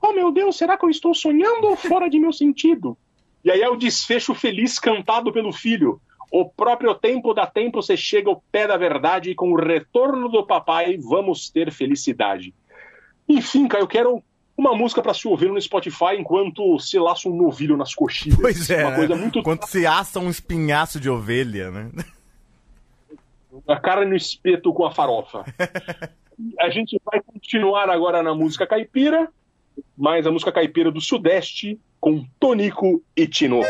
Speaker 3: Oh meu Deus, será que eu estou sonhando ou fora de meu sentido? E aí é o desfecho feliz cantado pelo filho. O próprio tempo dá tempo, você chega ao pé da verdade e com o retorno do papai vamos ter felicidade. Enfim, cara, eu quero uma música para se ouvir no Spotify enquanto se laça um novilho nas coxinhas.
Speaker 4: Pois é.
Speaker 3: Uma
Speaker 4: né?
Speaker 3: coisa muito.
Speaker 4: Enquanto se assa um espinhaço de ovelha, né?
Speaker 3: A cara no espeto com a farofa. a gente vai continuar agora na música caipira, mas a música caipira do Sudeste com Tonico e Tinoco.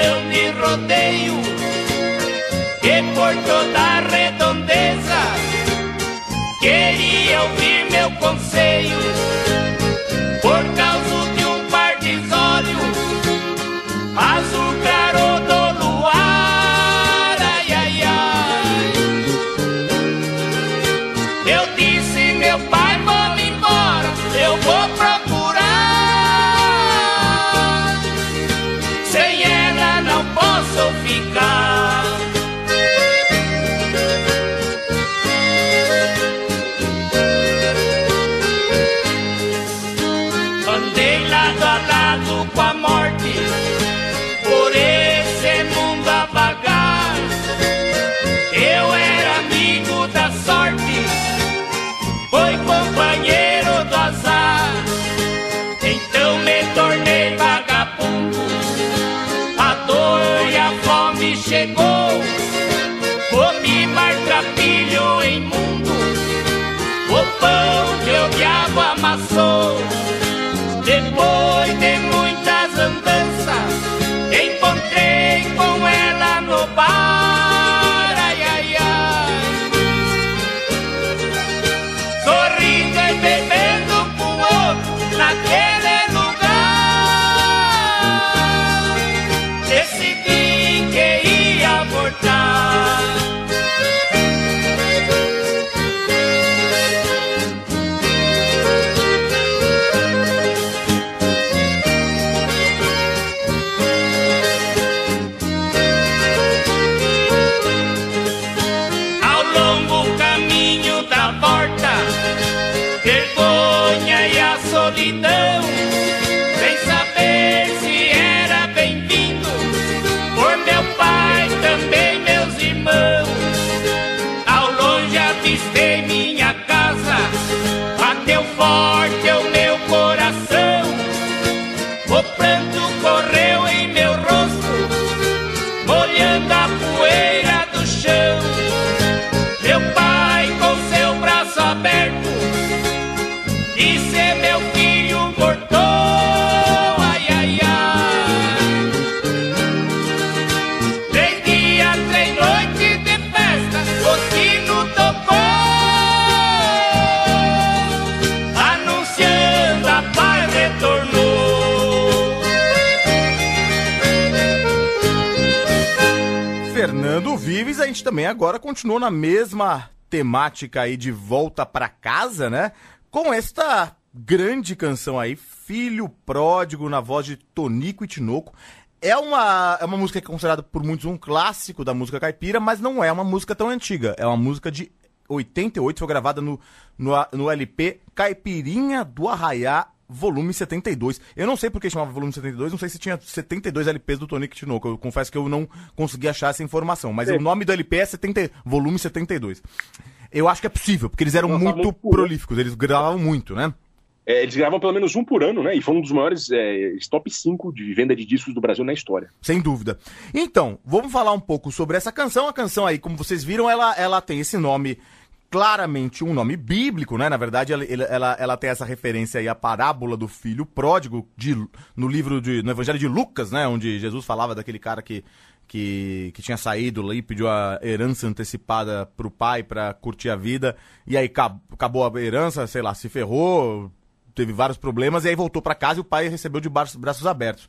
Speaker 14: Campeão de rodeio, e por toda a redondeza, queria ouvir meu conselho por causa de um par de olhos
Speaker 4: gente também agora continua na mesma temática aí de volta pra casa, né? Com esta grande canção aí, Filho Pródigo, na voz de Tonico e Tinoco. É uma, é uma música que é considerada por muitos um clássico da música caipira, mas não é uma música tão antiga. É uma música de 88, foi gravada no, no, no LP Caipirinha do Arraiá, volume 72. Eu não sei por que chamava volume 72, não sei se tinha 72 LPs do Tonico e Tinoco. Eu confesso que eu não consegui achar essa informação, mas o nome do LP é 70, volume 72. Eu acho que é possível, porque eles eram
Speaker 3: Lançavam
Speaker 4: muito prolíficos, eles gravavam muito, né?
Speaker 3: É, eles gravam pelo menos um por ano, né? E foi um dos maiores é, top 5 de venda de discos do Brasil na história.
Speaker 4: Sem dúvida. Então, vamos falar um pouco sobre essa canção. A canção aí, como vocês viram, ela, ela tem esse nome, claramente um nome bíblico, né? Na verdade, ela, ela- ela, tem essa referência aí à parábola do filho pródigo, de, no livro, de, no Evangelho de Lucas, né? Onde Jesus falava daquele cara que, que, que tinha saído lá e pediu a herança antecipada pro pai pra curtir a vida. E aí ca- acabou a herança, sei lá, se ferrou, teve vários problemas, e aí voltou pra casa e o pai recebeu de braços, braços abertos.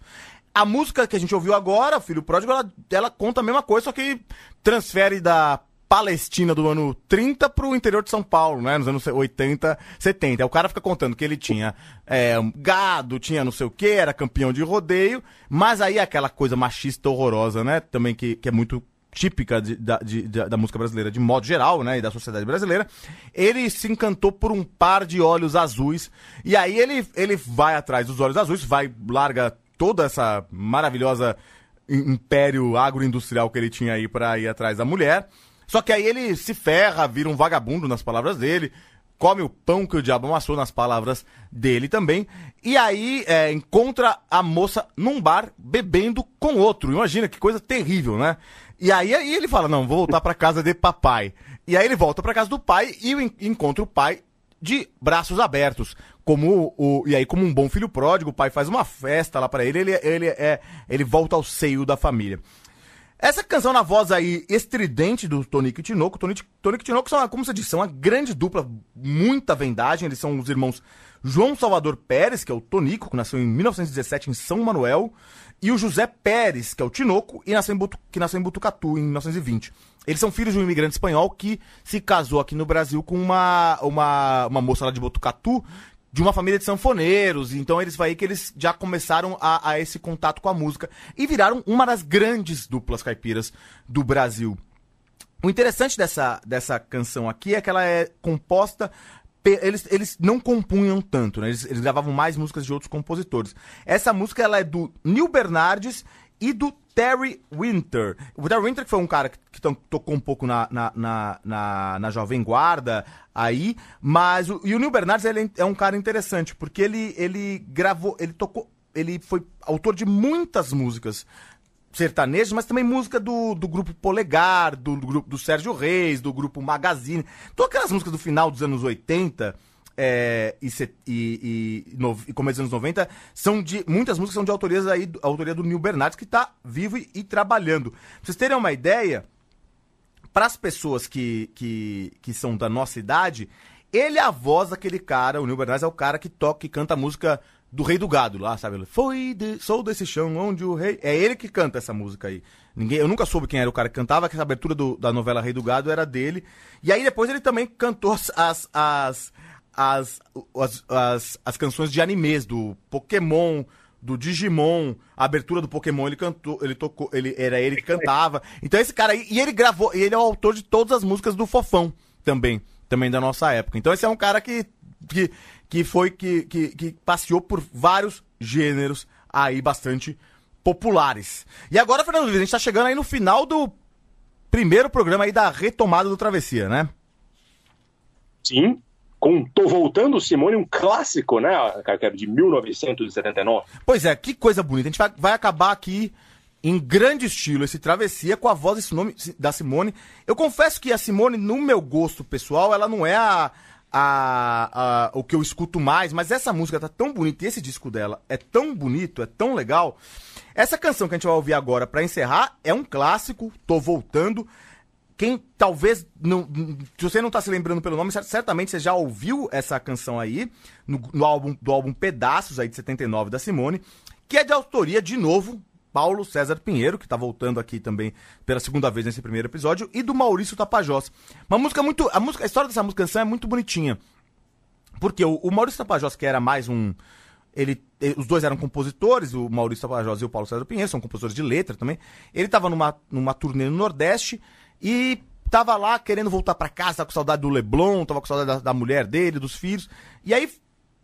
Speaker 4: A música que a gente ouviu agora, Filho Pródigo, ela, ela conta a mesma coisa, só que transfere da Palestina do ano 30 pro interior de São Paulo, né? Nos anos 80, 70. Aí o cara fica contando que ele tinha é, gado, tinha não sei o que, era campeão de rodeio, mas aí aquela coisa machista horrorosa, né? Também que, que é muito típica de- da, de- da- música brasileira de modo geral, né, e da sociedade brasileira, ele se encantou por um par de olhos azuis, e aí ele, ele vai atrás dos olhos azuis, vai, larga toda essa maravilhosa im- império agroindustrial que ele tinha aí pra ir atrás da mulher, só que aí ele se ferra, vira um vagabundo nas palavras dele, come o pão que o diabo amassou nas palavras dele também, e aí é, encontra a moça num bar bebendo com outro. Imagina que coisa terrível, né? E aí, aí ele fala: Não, vou voltar pra casa de papai. E aí ele volta pra casa do pai e en- encontra o pai de braços abertos. Como o, e aí, como um bom filho pródigo, o pai faz uma festa lá pra ele, ele, ele, é, ele volta ao seio da família. Essa canção na voz aí estridente do Tonico e Tinoco. Tonico, Tonico e Tinoco são, como você disse, são uma grande dupla, muita vendagem. Eles são os irmãos João Salvador Pérez, que é o Tonico, que nasceu em 1917 em São Manuel, e o José Pérez, que é o Tinoco, e nasceu em Butu, que nasceu em Butucatu em 1920. Eles são filhos de um imigrante espanhol que se casou aqui no Brasil com uma, uma, uma moça lá de Botucatu, de uma família de sanfoneiros, então eles vai que eles já começaram a, a esse contato com a música e viraram uma das grandes duplas caipiras do Brasil. O interessante dessa, dessa canção aqui é que ela é composta. Eles, eles não compunham tanto, né? Eles, eles gravavam mais músicas de outros compositores. Essa música ela é do Neil Bernardes e do Terry Winter. O Terry Winter que foi um cara que, que to- tocou um pouco na, na, na, na, na Jovem Guarda aí, mas o, e o Neil Bernardes ele é um cara interessante, porque ele, ele gravou, ele tocou, ele foi autor de muitas músicas sertanejos, mas também música do, do grupo Polegar, do, do grupo do Sérgio Reis, do grupo Magazine. Todas aquelas músicas do final dos anos 80 é, e, e, e, no- e começo dos anos 90 são de. Muitas músicas são de autorias aí, autoria do Neil Bernardes, que está vivo e, e trabalhando. Pra vocês terem uma ideia, para as pessoas que, que, que são da nossa idade, ele é a voz daquele cara, o Neil Bernardes é o cara que toca e canta a música do Rei do Gado lá, sabe? Foi de- sou desse chão onde o rei. É ele que canta essa música aí. Ninguém, eu nunca soube quem era o cara que cantava, que essa abertura do- da novela Rei do Gado era dele. E aí depois ele também cantou as, as, as, as, as, as, as canções de animes, do Pokémon, do Digimon, a abertura do Pokémon ele cantou, ele tocou, ele era ele que cantava. Então esse cara aí, e ele gravou, e ele é o autor de todas as músicas do Fofão também, também da nossa época. Então esse é um cara que que, que foi que, que, que passeou por vários gêneros aí bastante populares. E agora, Fernando Luiz, a gente tá chegando aí no final do primeiro programa aí da retomada do Travessia, né?
Speaker 3: Sim, com Tô Voltando, Simone, um clássico, né, que é de 1979.
Speaker 4: Pois é, que coisa bonita. A gente vai, vai acabar aqui em grande estilo esse Travessia com a voz desse nome da Simone. Eu confesso que a Simone, no meu gosto pessoal, ela não é a, a, a, o que eu escuto mais, mas essa música tá tão bonita e esse disco dela é tão bonito, é tão legal. Essa canção que a gente vai ouvir agora para encerrar é um clássico, tô voltando. Quem talvez não. Se você não tá se lembrando pelo nome, certamente você já ouviu essa canção aí, no, no álbum, do álbum Pedaços aí de 79 da Simone, que é de autoria, de novo, Paulo César Pinheiro, que está voltando aqui também pela segunda vez nesse primeiro episódio, e do Maurício Tapajós. Uma música muito. A, música, a história dessa música canção é muito bonitinha. Porque o, o Maurício Tapajós, que era mais um. Ele, ele, os dois eram compositores, o Maurício Tapajós e o Paulo César Pinheiro, são compositores de letra também. Ele estava numa, numa turnê no Nordeste e tava lá querendo voltar para casa, tava com saudade do Leblon, tava com saudade da, da mulher dele, dos filhos. E aí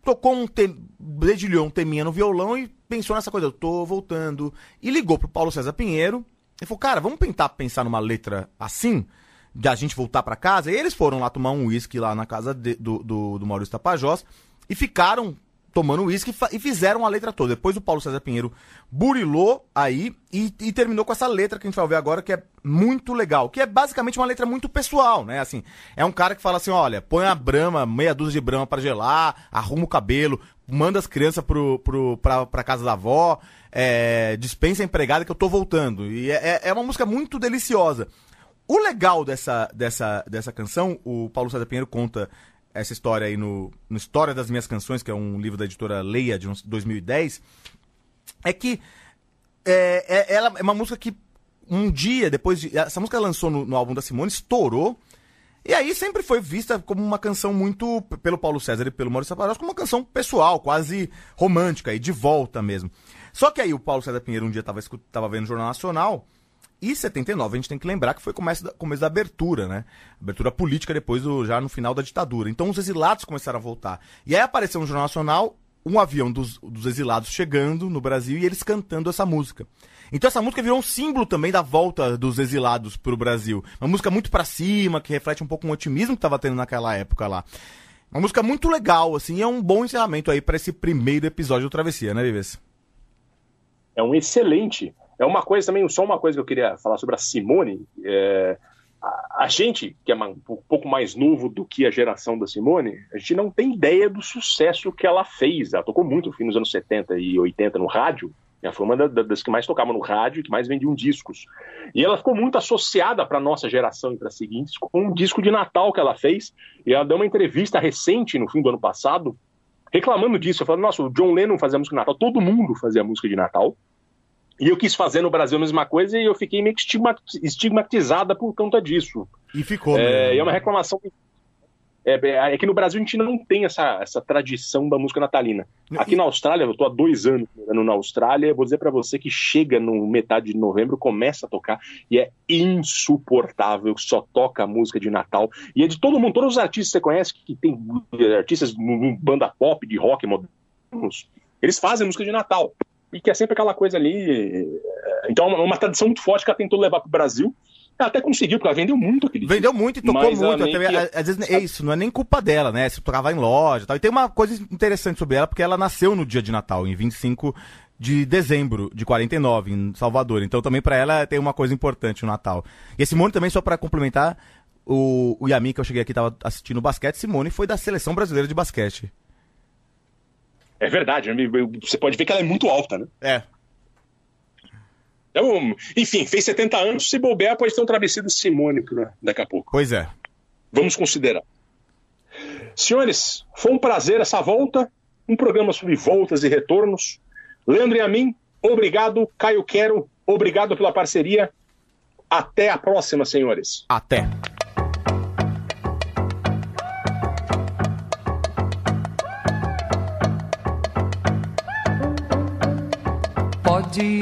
Speaker 4: tocou um te... dedilhou um teminha no violão e pensou nessa coisa, eu tô voltando. E ligou pro Paulo César Pinheiro e falou, cara, vamos tentar pensar numa letra assim, de a gente voltar para casa. E eles foram lá tomar um uísque lá na casa de, do, do, do Maurício Tapajós e ficaram tomando uísque e fizeram a letra toda. Depois o Paulo César Pinheiro burilou aí e, e, terminou com essa letra que a gente vai ver agora, que é muito legal. Que é basicamente uma letra muito pessoal, né? Assim, é um cara que fala assim: olha, põe a brama, meia dúzia de brama para gelar, arruma o cabelo, manda as crianças pro, pro, pra, pra casa da avó, é, dispensa a empregada que eu tô voltando. E é, é, é uma música muito deliciosa. O legal dessa, dessa, dessa canção, o Paulo César Pinheiro conta essa história aí no, no História das Minhas Canções, que é um livro da editora Leia de 2010, é que é, é, ela é uma música que um dia depois de. Essa música lançou no, no, álbum da Simone, estourou. E aí sempre foi vista como uma canção muito, pelo Paulo César e pelo Maurício Saparos, como uma canção pessoal, quase romântica e de volta mesmo. Só que aí o Paulo César Pinheiro um dia estava tava vendo o Jornal Nacional e 79, a gente tem que lembrar que foi começo da, começo da abertura, né? Abertura política depois, do, já no final da ditadura. Então os exilados começaram a voltar. E aí apareceu no Jornal Nacional um avião dos, dos exilados chegando no Brasil e eles cantando essa música. Então essa música virou um símbolo também da volta dos exilados pro Brasil. Uma música muito para cima, que reflete um pouco o otimismo que tava tendo naquela época lá. Uma música muito legal, assim, é um bom encerramento aí para esse primeiro episódio do Travessia, né, Vives?
Speaker 3: É um excelente é uma coisa também, só uma coisa que eu queria falar sobre a Simone. É, a, a, gente, que é um pouco mais novo do que a geração da Simone, a gente não tem ideia do sucesso que ela fez. Ela tocou muito nos anos 70 e 80 no rádio. Ela foi uma das que mais tocavam no rádio, que mais vendiam discos. E ela ficou muito associada para a nossa geração e para as seguintes com um disco de Natal que ela fez. E ela deu uma entrevista recente, no fim do ano passado, reclamando disso. Falando, nossa, o John Lennon fazia música de Natal, todo mundo fazia música de Natal. E eu quis fazer no Brasil a mesma coisa e eu fiquei meio que estigmatizada por conta disso.
Speaker 4: E ficou.
Speaker 3: É, e é uma reclamação. É, é, é, que no Brasil a gente não tem essa, essa tradição da música natalina. Aqui e... na Austrália, eu estou há dois anos morando na Austrália, vou dizer para você que chega no metade de novembro, começa a tocar e é insuportável, só toca música de Natal. E é de todo mundo, todos os artistas que você conhece, que tem artistas no banda pop, de rock modernos, eles fazem música de Natal e que é sempre aquela coisa ali. Eh, então, é uma tradição muito forte que ela tentou levar para o Brasil. Ela até conseguiu, porque ela vendeu muito aquele
Speaker 4: Vendeu muito e tocou muito. Até, às vezes é isso, não é nem culpa dela, né? Se tocava em loja e tal. E tem uma coisa interessante sobre ela, porque ela nasceu no dia de Natal, em 25 de dezembro de 49, em Salvador. Então também para ela tem uma coisa importante o Natal. E esse Simone também, só para complementar, o, o Yami, que eu cheguei aqui, tava assistindo o basquete, Simone foi da seleção brasileira de basquete.
Speaker 3: É verdade, você pode ver que ela é muito alta, né?
Speaker 4: É.
Speaker 3: Então, enfim, fez 70 anos, se bobear, pode ter um travesseiro simônico né? daqui a pouco.
Speaker 4: Pois é.
Speaker 3: Vamos considerar. Senhores, foi um prazer essa volta, um programa sobre voltas e retornos. Leandro e a mim, obrigado. Caio Quero, obrigado pela parceria. Até a próxima, senhores.
Speaker 4: Até.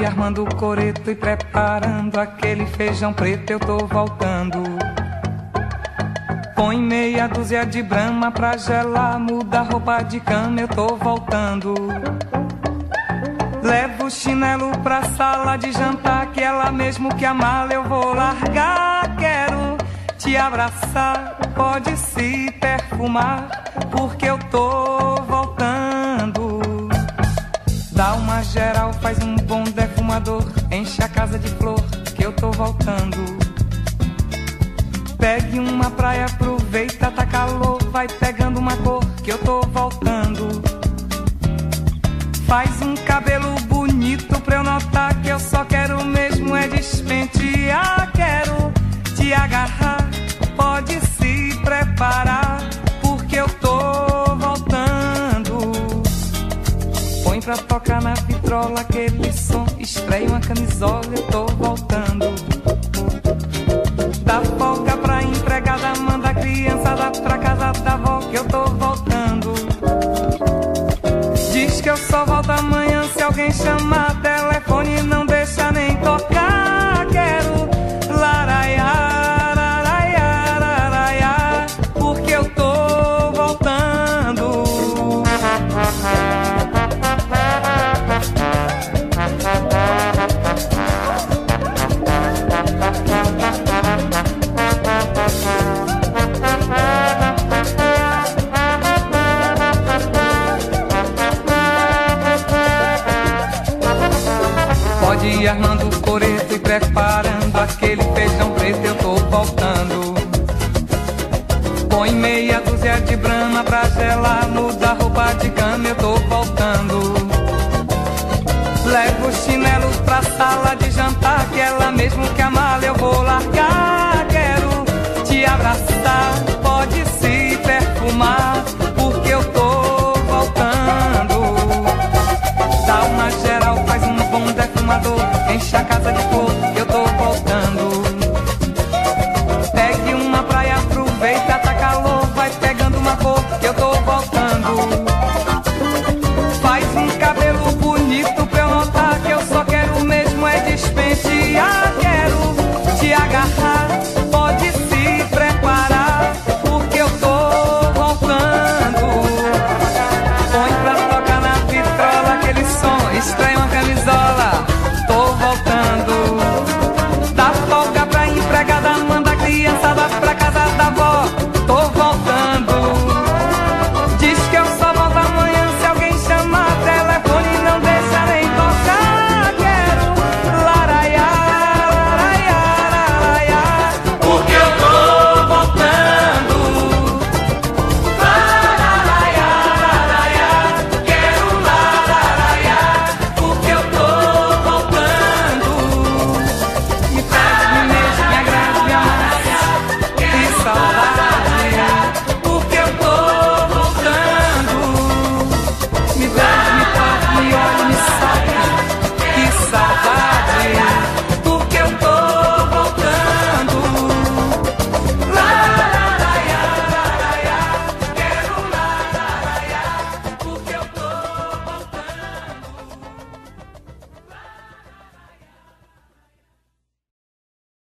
Speaker 15: Armando o coreto e preparando aquele feijão preto, eu tô voltando. Põe meia dúzia de brama pra gelar, muda roupa de cama, eu tô voltando. Levo o chinelo pra sala de jantar, que ela mesmo que a mala eu vou largar. Quero te abraçar, pode se perfumar, porque eu tô voltando. Dá uma geral, faz um bom defumador. Enche a casa de flor, que eu tô voltando. Pegue uma praia, aproveita, tá calor. Vai pegando uma cor, que eu tô voltando. Faz um cabelo bonito pra eu notar que eu só quero mesmo é despentear. Quero te agarrar, pode se preparar, porque eu tô pra tocar na vitrola aquele som, estreia uma camisola, eu tô voltando. Dá folga pra empregada, manda a criançada pra casa da avó, que eu tô voltando. Diz que eu só volto amanhã se alguém chamar telefone não deixa nem tocar. Armando o coreto e preparando aquele feijão preto, eu tô voltando. Põe meia dúzia de brama pra gelar, muda roupa de cama, eu tô voltando. Levo os chinelos pra sala de jantar, que ela mesmo que a mala eu vou largar. Bom defumador. Enche a casa de flor,